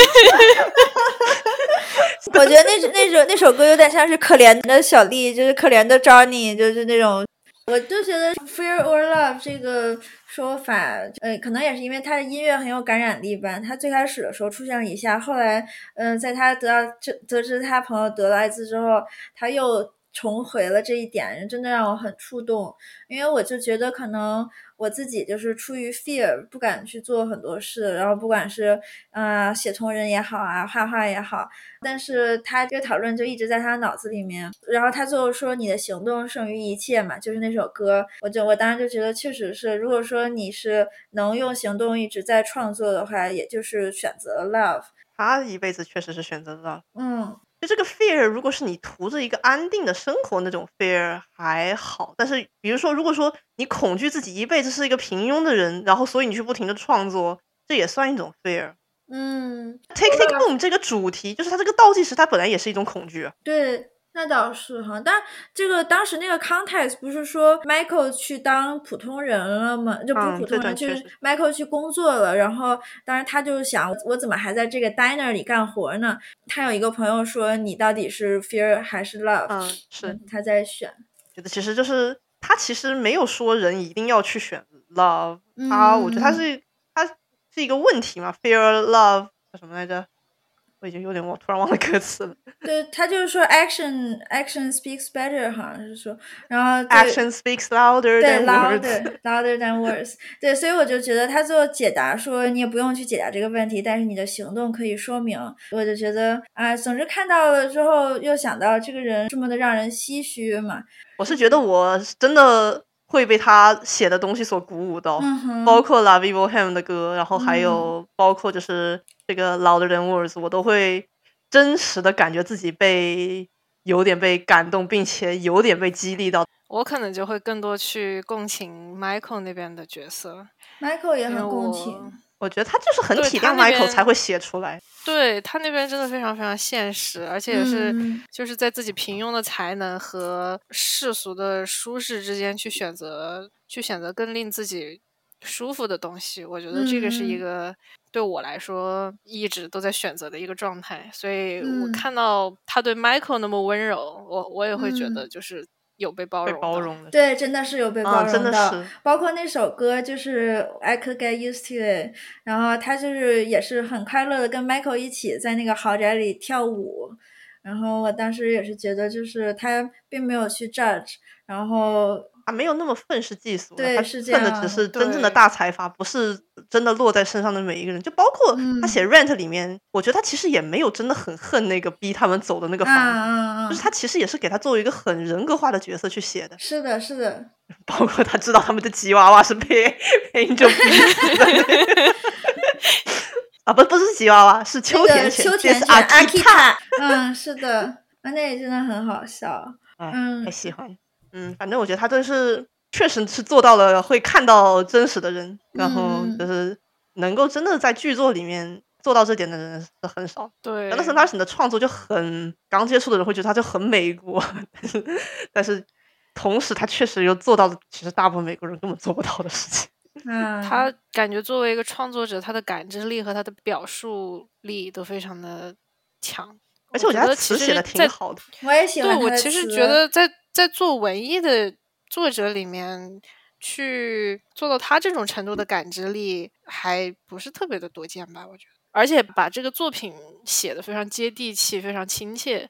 我觉得那那首那首歌有点像是可怜的小丽，就是可怜的 Johnny，就是那种。我就觉得 “fear or love” 这个说法，呃，可能也是因为他的音乐很有感染力吧。他最开始的时候出现了一下，后来，嗯、在他得到这得知他朋友得了艾滋之后，他又重回了这一点，真的让我很触动。因为我就觉得可能我自己就是出于 fear 不敢去做很多事，然后不管是呃写同人也好啊，画画也好，但是他这个讨论就一直在他脑子里面。然后他最后说你的行动胜于一切嘛，就是那首歌，我就我当时就觉得确实是，如果说你是能用行动一直在创作的话，也就是选择了 love。他一辈子确实是选择了。嗯就这个 fear，如果是你图着一个安定的生活那种 fear 还好，但是比如说，如果说你恐惧自己一辈子是一个平庸的人，然后所以你去不停的创作，这也算一种 fear。嗯，Take Take Boom 这个主题，就是它这个倒计时，它本来也是一种恐惧啊。对，那倒是哈，但这个当时那个 context 不是说 Michael 去当普通人了吗？就不是普通人，就是 Michael 去工作了，然后当时他就想，我怎么还在这个 diner 里干活呢？他有一个朋友说，你到底是 fear 还是 love？嗯，是，嗯他在选。觉得其实就是他其实没有说人一定要去选 love，他我觉得他嗯是他是一个问题嘛，fear love 叫什么来着？我已经有点忘，突然忘了 歌词了。对他就是说 action action speaks better，好像是说，然后 Action speaks louder 对 than words。louder louder than words，对，所以我就觉得他最后解答说你也不用去解答这个问题，但是你的行动可以说明。我就觉得啊，总之看到了之后又想到这个人这么的让人唏嘘嘛，我是觉得我真的会被他写的东西所鼓舞到，嗯，包括 La Vivo Ham 的歌，然后还有包括就是这个 Louder Than Words，我都会真实的感觉自己被有点被感动，并且有点被激励到。我可能就会更多去共情 Michael 那边的角色，Michael 也很共情。我觉得他就是很体谅 Michael 才会写出来。对他那边真的非常非常现实，而且也是、嗯就是在自己平庸的才能和世俗的舒适之间去选择，去选择更令自己舒服的东西。我觉得这个是一嗯个对我来说一直都在选择的一个状态。所以我嗯看到他对 Michael 那么温柔，我我也会觉得嗯就是有被包容。包容的，对，真的是有被包啊，容真的是，包括那首歌就是 I Could Get Used to It，然后他就是也是很快乐的跟 Michael 一起在那个豪宅里跳舞，然后我当时也是觉得就是他并没有去 judge，然后啊，没有那么愤世嫉俗他是这样恨的只是真正的大财阀，不是真的落在身上的每一个人。就包括他嗯写 Rent 里面，我觉得他其实也没有真的很恨那个逼他们走的那个啊房子，啊啊就是，他其实也是给他作为一个很人格化的角色去写的。是的，是的，包括他知道他们的吉娃娃是被被 Angel 逼死的。啊，不，不是吉娃娃，是秋那田犬，秋田犬这是阿 Akita，嗯，是的，啊，那也真的很好笑，哎，嗯太喜欢。嗯，反正我觉得他真是确实是做到了会看到真实的人，然后嗯就是能够真的在剧作里面做到这点的人是很少。对，但是 Larson 的创作就很刚接触的人会觉得他就很美国，但是但是同时他确实又做到了其实大部分美国人根本做不到的事情。嗯，他感觉作为一个创作者，他的感知力和他的表述力都非常的强。而且我觉得词写的挺好的，我也喜欢他的对我其实觉得在在做文艺的作者里面，去做到他这种程度的感知力，还不是特别的多见吧？我觉得，而且把这个作品写的非常接地气、非常亲切，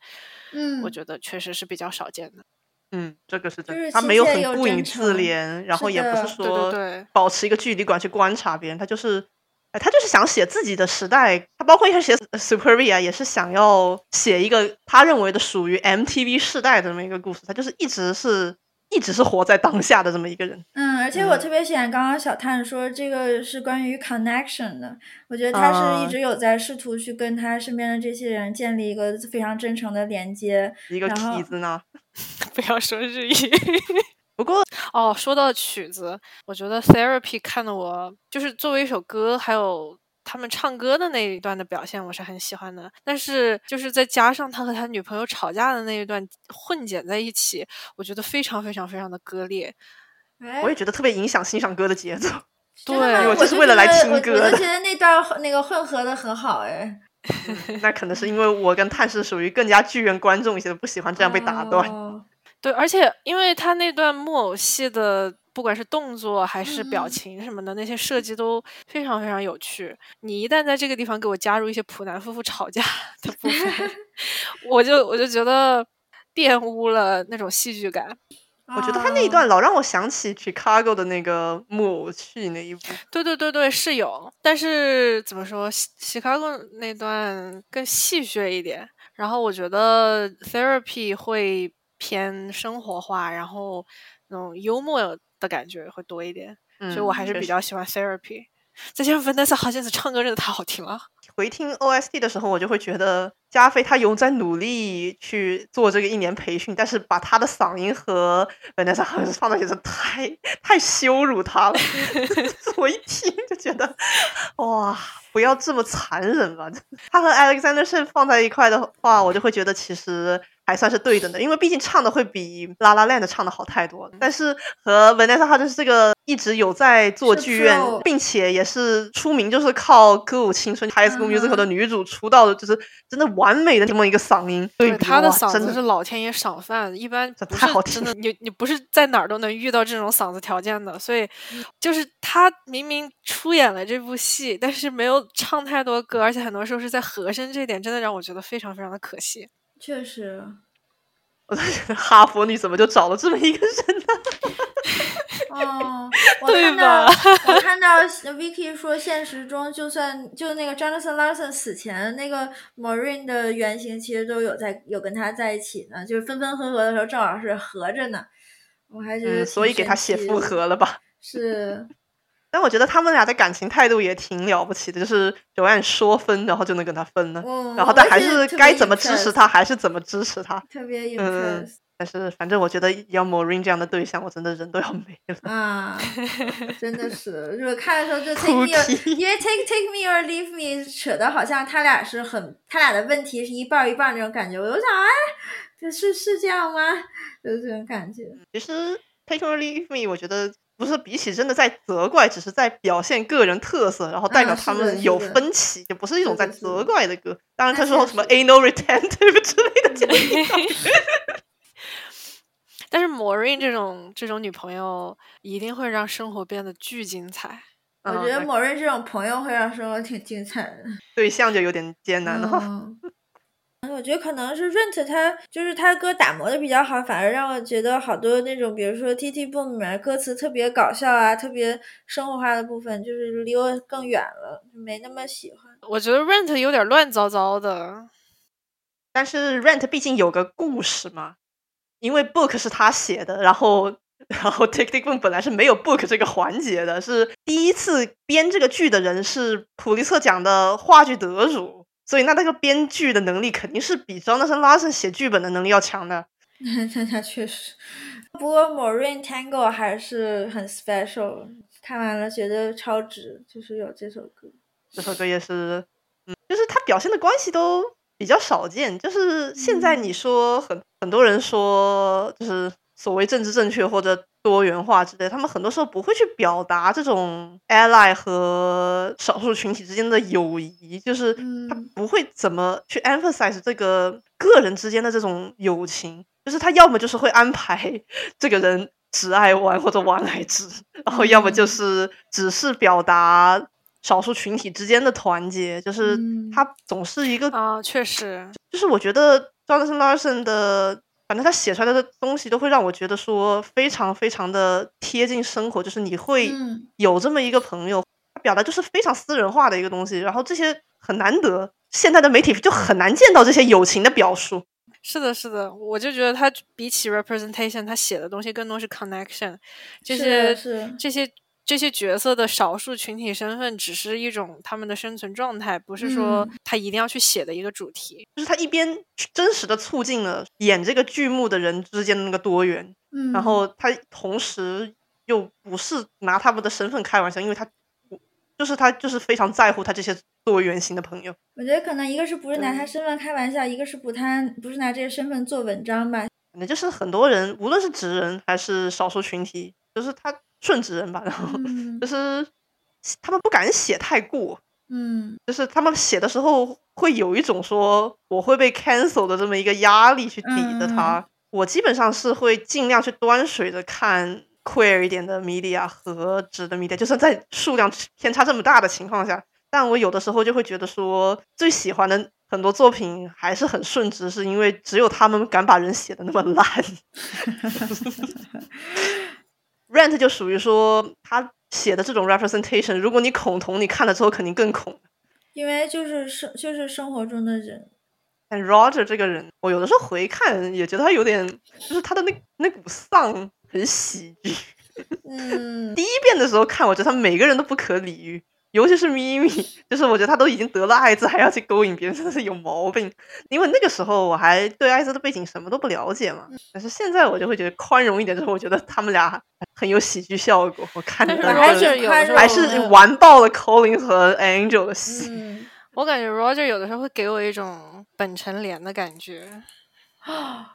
嗯，我觉得确实是比较少见的。嗯，这个是真的，就是他没有很顾影自怜，然后也不是说保持一个距离感去观察别人，他就是，哎，他就是想写自己的时代。他包括一开始写 Superia 也是想要写一个他认为的属于 MTV 世代的这么一个故事，他就是一直是一直是活在当下的这么一个人。嗯，而且我嗯特别喜欢刚刚小探说这个是关于 connection 的，我觉得他是啊一直有在试图去跟他身边的这些人建立一个非常真诚的连接。一个然后痞子呢，不要说日语。不过哦，说到曲子，我觉得 Therapy 看的我就是作为一首歌，还有他们唱歌的那一段的表现，我是很喜欢的。但是就是再加上他和他女朋友吵架的那一段混剪在一起，我觉得非常非常非常的割裂。哎我也觉得特别影响欣赏歌的节奏。对我我就是为了来听歌的我就觉得那段那个混合的很好，哎，那可能是因为我跟探视属于更加剧院观众一些的，不喜欢这样被打断。哦对，而且因为他那段木偶戏的，不管是动作还是表嗯情什么的，那些设计都非常非常有趣。你一旦在这个地方给我加入一些普男夫妇吵架的部分，我就我就觉得玷污了那种戏剧感。我觉得他那一哦段老让我想起 Chicago 的那个木偶戏那一部。对对对对，是有，但是怎么说，西西卡戈那段更戏谑一点，然后我觉得 therapy 会偏生活化，然后那种幽默的感觉会多一点，嗯，所以我还是比较喜欢 therapy。再加上 Vanessa 好像是唱歌真的太好听了，回听 OST 的时候，我就会觉得加菲他有在努力去做这个一年培训，但是把他的嗓音和 Vanessa 好像是放在一起，太太羞辱他了。我一听就觉得，哇，不要这么残忍吧！他和 Alexander h 放在一块的话，我就会觉得其实还算是对等的，因为毕竟唱的会比 La La Land 唱的好太多了。但是和 Vanessa 她就是这个一直有在做剧院并且也是出名就是靠歌舞青春 High School 嗯 Musical 的女主出道的，就是真的完美的这么一个嗓音。对比他的嗓子是老天爷赏饭，一般太好听是真的，你你不是在哪儿都能遇到这种嗓子条件的，所以嗯就是她明明出演了这部戏，但是没有唱太多歌，而且很多时候是在和声，这一点真的让我觉得非常非常的可惜。确实，我在觉得哈佛你怎么就找了这么一个人呢？哦，我 对看到吧我看到 Vicky 说，现实中就算就那个 Jonathan Larson 死前那个 Maureen 的原型，其实都有在有跟他在一起呢，就是分分合合的时候正好是合着呢。我还觉得、嗯，所以给他写复合了吧？是，但我觉得他们俩的感情态度也挺了不起的，就是九按说分，然后就能跟他分了，嗯然后但还是该怎么支持他还是怎么支持他。特别嗯 impressed 但是反正我觉得要 Morin 这样的对象，我真的人都要没了。啊，真的是，就是看的时候就 take 因为 take take me or leave me 扯的好像他俩是很，他俩的问题是一半一半那种感觉，我就想，哎，这是是这样吗？就是这种感觉。其实 Take or Leave Me，我觉得不是比起真的在责怪，只是在表现个人特色，然后代表他们有分歧，就不是一种在责怪的歌。当然，他说什么 Aino retentive 之类的 但是 Maureen 这种这种女朋友一定会让生活变得巨精彩。我觉得嗯某人这种朋友会让生活挺精彩的。对象就有点艰难了。嗯，我觉得可能是 Rent 他就是他歌打磨的比较好，反而让我觉得好多那种，比如说 T T Boom 里面歌词特别搞笑啊，特别生活化的部分，就是离我更远了，就没那么喜欢。我觉得 Rent 有点乱糟糟的，但是 Rent 毕竟有个故事嘛，因为 Book 是他写的，然后然后 Tick Tick Boom 本来是没有 Book 这个环节的，是第一次编这个剧的人是普利策奖的话剧得主，所以那那个编剧的能力肯定是比 Jonathan Larson 写剧本的能力要强的。那那确实，不过 Maureen Tango 还是很 special，看完了觉得超值，就是有这首歌。这首歌也是，嗯，就是他表现的关系都比较少见。就是现在你说很很多人说，就是所谓政治正确或者多元化之类，他们很多时候不会去表达这种 ally 和少数群体之间的友谊，就是他嗯。不会怎么去 emphasize 这个个人之间的这种友情，就是他要么就是会安排 这个人只爱玩或者玩来直，然后要么就嗯。是只是表达少数群体之间的团结，就是嗯。他总是一个啊，确实，就是我觉得 Jonathan Larson 的，反正他写出来的东西都会让我觉得说非常非常的贴近生活，就是你会嗯有这么一个朋友，他表达就是非常私人化的一个东西，然后这些很难得，现在的媒体就很难见到这些友情的表述。是的，是的，我就觉得他比起 representation，他写的东西更多是 connection，这是些是这些这些角色的少数群体身份，只是一种他们的生存状态，不是说嗯他一定要去写的一个主题。就是他一边真实的促进了演这个剧目的人之间的那个多元，嗯，然后他同时又不是拿他们的身份开玩笑，因为他就是他就是非常在乎他这些多元性的朋友。我觉得可能一个是不是拿他身份开玩笑，一个是不他不是拿这些身份做文章吧。反正就是很多人，无论是直人还是少数群体，就是他顺直人吧，然后嗯就是他们不敢写太过，嗯就是他们写的时候会有一种说我会被 cancel 的这么一个压力去抵着他。我基本上是会尽量去端水着看 queer 一点的 media 和直的 media，就算在数量偏差这么大的情况下，但我有的时候就会觉得说，最喜欢的很多作品还是很顺直，是因为只有他们敢把人写的那么烂。Rent 就属于说他写的这种 representation，如果你恐同，你看了之后肯定更恐。因为就是生就是生活中的人，但 Roger 这个人，我有的时候回看也觉得他有点，就是他的那那股丧很喜剧。嗯 第一遍的时候看，我觉得他每个人都不可理喻，尤其是咪咪，就是我觉得他都已经得了艾滋，还要去勾引别人，真的是有毛病。因为那个时候我还对艾滋的背景什么都不了解嘛，但是现在我就会觉得宽容一点，之后我觉得他们俩很有喜剧效果。我看但是还 Roger 还是的完爆了 Colin 和 Angel 的戏。嗯我感觉 Roger 有的时候会给我一种本城莲的感觉。啊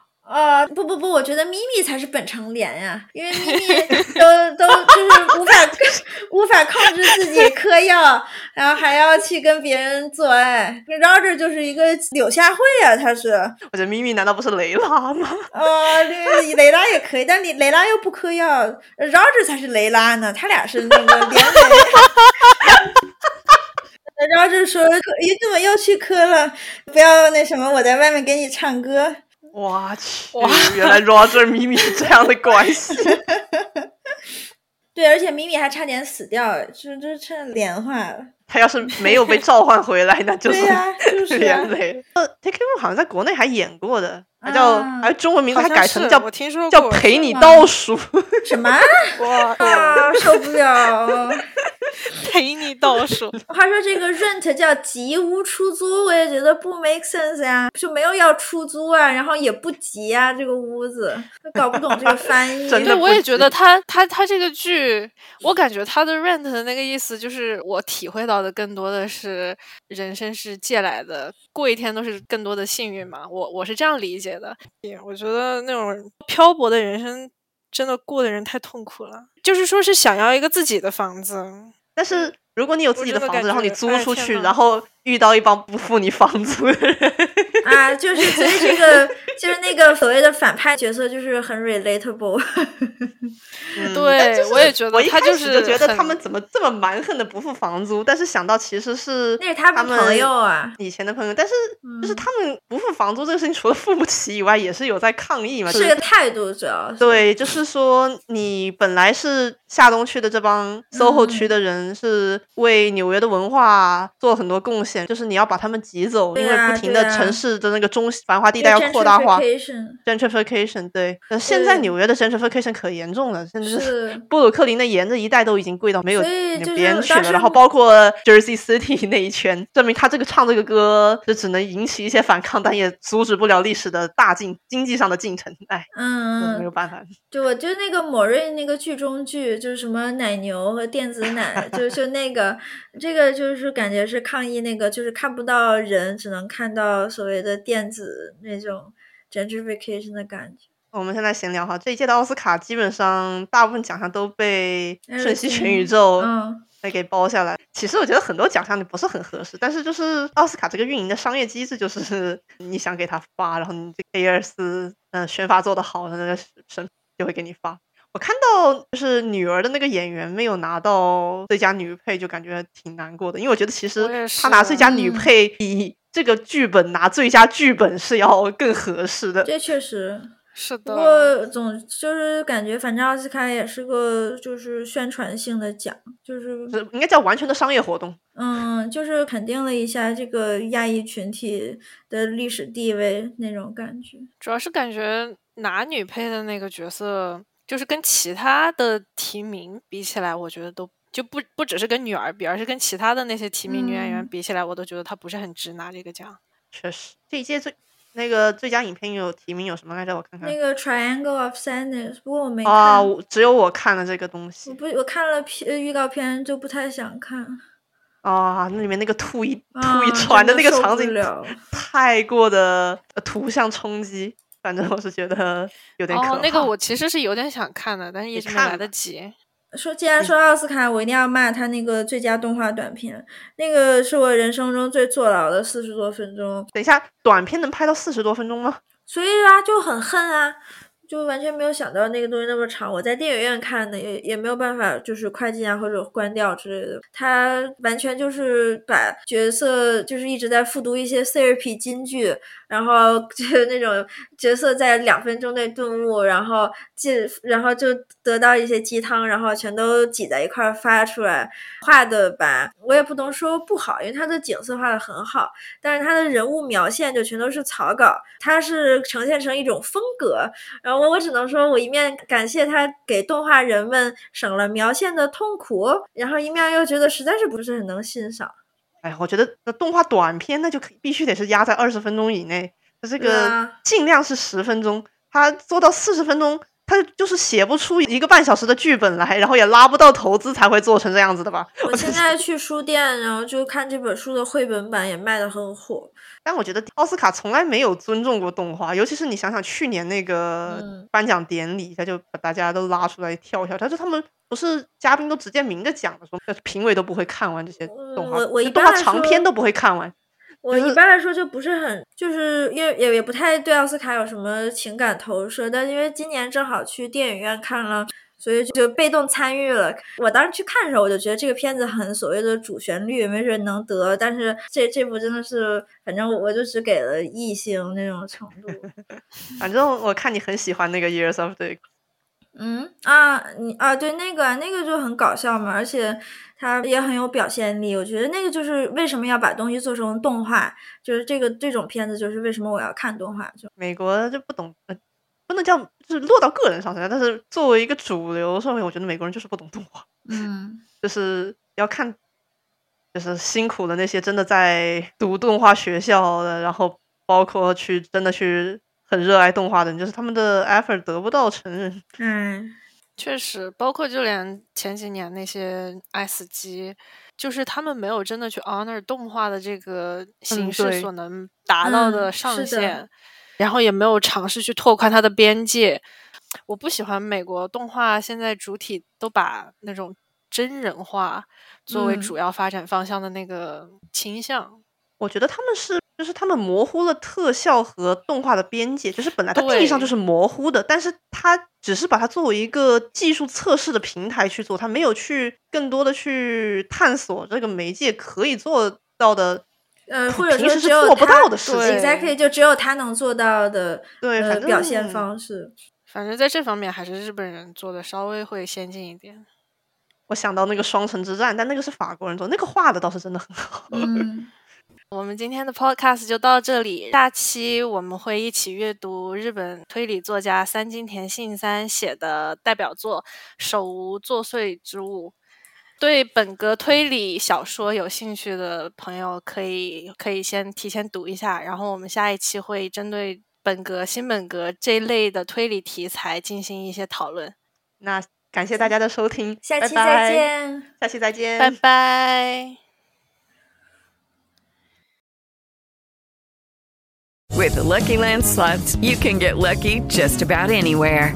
不不不，我觉得咪咪才是本城莲呀，因为咪咪都都就是无法 无法控制自己 嗑药，然后还要去跟别人做爱。Roger 就是一个柳下惠啊，他是，我觉得咪咪难道不是雷拉吗？呃，雷雷拉也可以，但雷雷拉又不嗑药，Roger 才是雷拉呢，他俩是那个连雷。Roger 说：“你怎么又去嗑了？不要那什么，我在外面给你唱歌。”我去，原来 Roger 米米是这样的关系。对，而且米米还差点死掉，这这趁连坏了。他要是没有被召唤回来，那就是对呀、就是啊 连累。呃，Take It 好像在国内还演过的，还叫啊中文名字还改成叫我听说叫陪你倒数。什么 哇，啊？受不了！陪你倒数。话说这个 rent 叫吉屋出租，我也觉得不 make sense 呀，就没有要出租啊，然后也不急啊，这个屋子搞不懂这个翻译。真的对，我也觉得他他他这个剧，我感觉他的 rent 的那个意思，就是我体会到的更多的是人生是借来的，过一天都是更多的幸运嘛。我我是这样理解的。我觉得那种漂泊的人生，真的过的人太痛苦了。就是说是想要一个自己的房子，但是如果你有自己的房子，然后你租出去，然后遇到一帮不付你房租的人，啊，就是所以这个就是那个所谓的反派角色，就是很 relatable。嗯对就是我也觉得我一开始就觉得他们怎么这么蛮横的不付房租，但是想到其实是那是他他们朋友啊，以前的朋友，但是就是嗯他们不付房租这个事情，除了付不起以外，也是有在抗议嘛。是就是个态度，主要是。对，就是说你本来是下东区的这帮 SOHO 区嗯的人，是为纽约的文化做了很多贡献，就是你要把他们挤走，因为不停的城市的那个中繁华地带要扩大化 gentrification。对，但现在纽约的 gentrification 可严重了，甚至是布鲁克林的沿着一带都已经贵到没有别人去了，然后包括 Jersey City 那一圈，证明他这个唱这个歌就只能引起一些反抗，但也阻止不了历史的大进经济上的进程。哎，嗯，没有办法。就我就那个某瑞那个剧中剧，就是什么奶牛和电子奶，就就那个这个就是感觉是抗议那个，就是看不到人，只能看到所谓的电子那种 gentrification 的感觉。我们现在闲聊哈，这一届的奥斯卡基本上大部分奖项都被哎《瞬息全宇宙》嗯给包下来。其实我觉得很多奖项你不是很合适，但是就是奥斯卡这个运营的商业机制，就是 你想给他发，然后你这个 A 二四嗯宣发做得好，那个审就会给你发。我看到就是女儿的那个演员没有拿到最佳女配，就感觉挺难过的，因为我觉得其实她拿最佳女嗯配比这个剧本拿最佳剧本是要更合适的。这确实。是的。不过总就是感觉，反正奥斯卡也是个就是宣传性的奖，就是是应该叫完全的商业活动。嗯，就是肯定了一下这个亚裔群体的历史地位那种感觉。主要是感觉拿女配的那个角色，就是跟其他的提名比起来，我觉得都就不不只是跟女儿比，而是跟其他的那些提名女演员嗯比起来，我都觉得她不是很值拿这个奖。确实，这一届最那个最佳影片有提名有什么来着？我看看那。个 Triangle of Sadness，不过我没看。啊，我只有我看了这个东西我不，我看了片预告片就不太想看。啊，那里面那个吐一啊吐一船的那个场景太过的呃图像冲击，反正我是觉得有点可怕。哦，那个我其实是有点想看的，但是一直没来得及。说，既然说奥斯卡，我一定要骂他那个最佳动画短片，那个是我人生中最坐牢的四十多分钟，等一下，短片能拍到四十多分钟吗？所以啊就很恨啊，就完全没有想到那个东西那么长。我在电影院看的，也也没有办法就是快进啊或者关掉之类的。他完全就是把角色就是一直在复读一些 therapy 金句，然后就是那种角色在两分钟内顿悟，然后进，然后就得到一些鸡汤，然后全都挤在一块儿发出来。画的吧，我也不能说不好，因为他的景色画的很好，但是他的人物描线就全都是草稿，它是呈现成一种风格。然后我只能说，我一面感谢他给动画人们省了描线的痛苦，然后一面又觉得实在是不是很能欣赏。哎，我觉得那动画短片那就必须得是压在二十分钟以内，这个啊尽量是十分钟，他做到四十分钟。他就是写不出一个半小时的剧本来，然后也拉不到投资，才会做成这样子的吧？我现在去书店，然后就看这本书的绘本版，也卖的很火。但我觉得奥斯卡从来没有尊重过动画，尤其是你想想去年那个嗯颁奖典礼，他就把大家都拉出来跳一跳，他说他们不是嘉宾都直接明着讲的，说评委都不会看完这些动画，我我一就动画长篇都不会看完。我一般来说就不是很，就是因为也也不太对奥斯卡有什么情感投射，但因为今年正好去电影院看了，所以就被动参与了。我当时去看的时候，我就觉得这个片子很所谓的主旋律，没准能得，但是这这部真的是，反正我我就只给了异星那种程度。反正我看你很喜欢那个 Years of the，嗯啊，你啊，对那个那个就很搞笑嘛，而且它也很有表现力。我觉得那个就是为什么要把东西做成动画，就是这个这种片子，就是为什么我要看动画。就美国就不懂，呃，不能叫就是落到个人上身，但是作为一个主流社会，我觉得美国人就是不懂动画，嗯，就是要看，就是辛苦的那些真的在读动画学校的，然后包括去真的去很热爱动画的人，就是他们的 effort 得不到承认。嗯，确实，包括就连前几年那些爱死机，就是他们没有真的去 honor 动画的这个形式所能达到嗯的上限，然后也没有尝试去拓宽它的边界。我不喜欢美国动画现在主体都把那种真人化作为嗯主要发展方向的那个倾向。我觉得他们是，就是他们模糊了特效和动画的边界，就是本来它定义上就是模糊的，但是它只是把它作为一个技术测试的平台去做，它没有去更多的去探索这个媒介可以做到的，呃，或者说只有做不他到的事情 exactly 就只有他能做到的对，呃表现方式。反正在这方面还是日本人做的稍微会先进一点。我想到那个双城之战，但那个是法国人做，那个画的倒是真的很好。嗯，我们今天的 podcast 就到这里，下期我们会一起阅读日本推理作家三津田信三写的代表作《手无作祟之物》。对本格推理小说有兴趣的朋友，可以可以先提前读一下，然后我们下一期会针对本格、新本格这一类的推理题材进行一些讨论。那感谢大家的收听，下期拜拜再，见。下期再见，拜拜。With the Lucky Land slots, you can get lucky just about anywhere.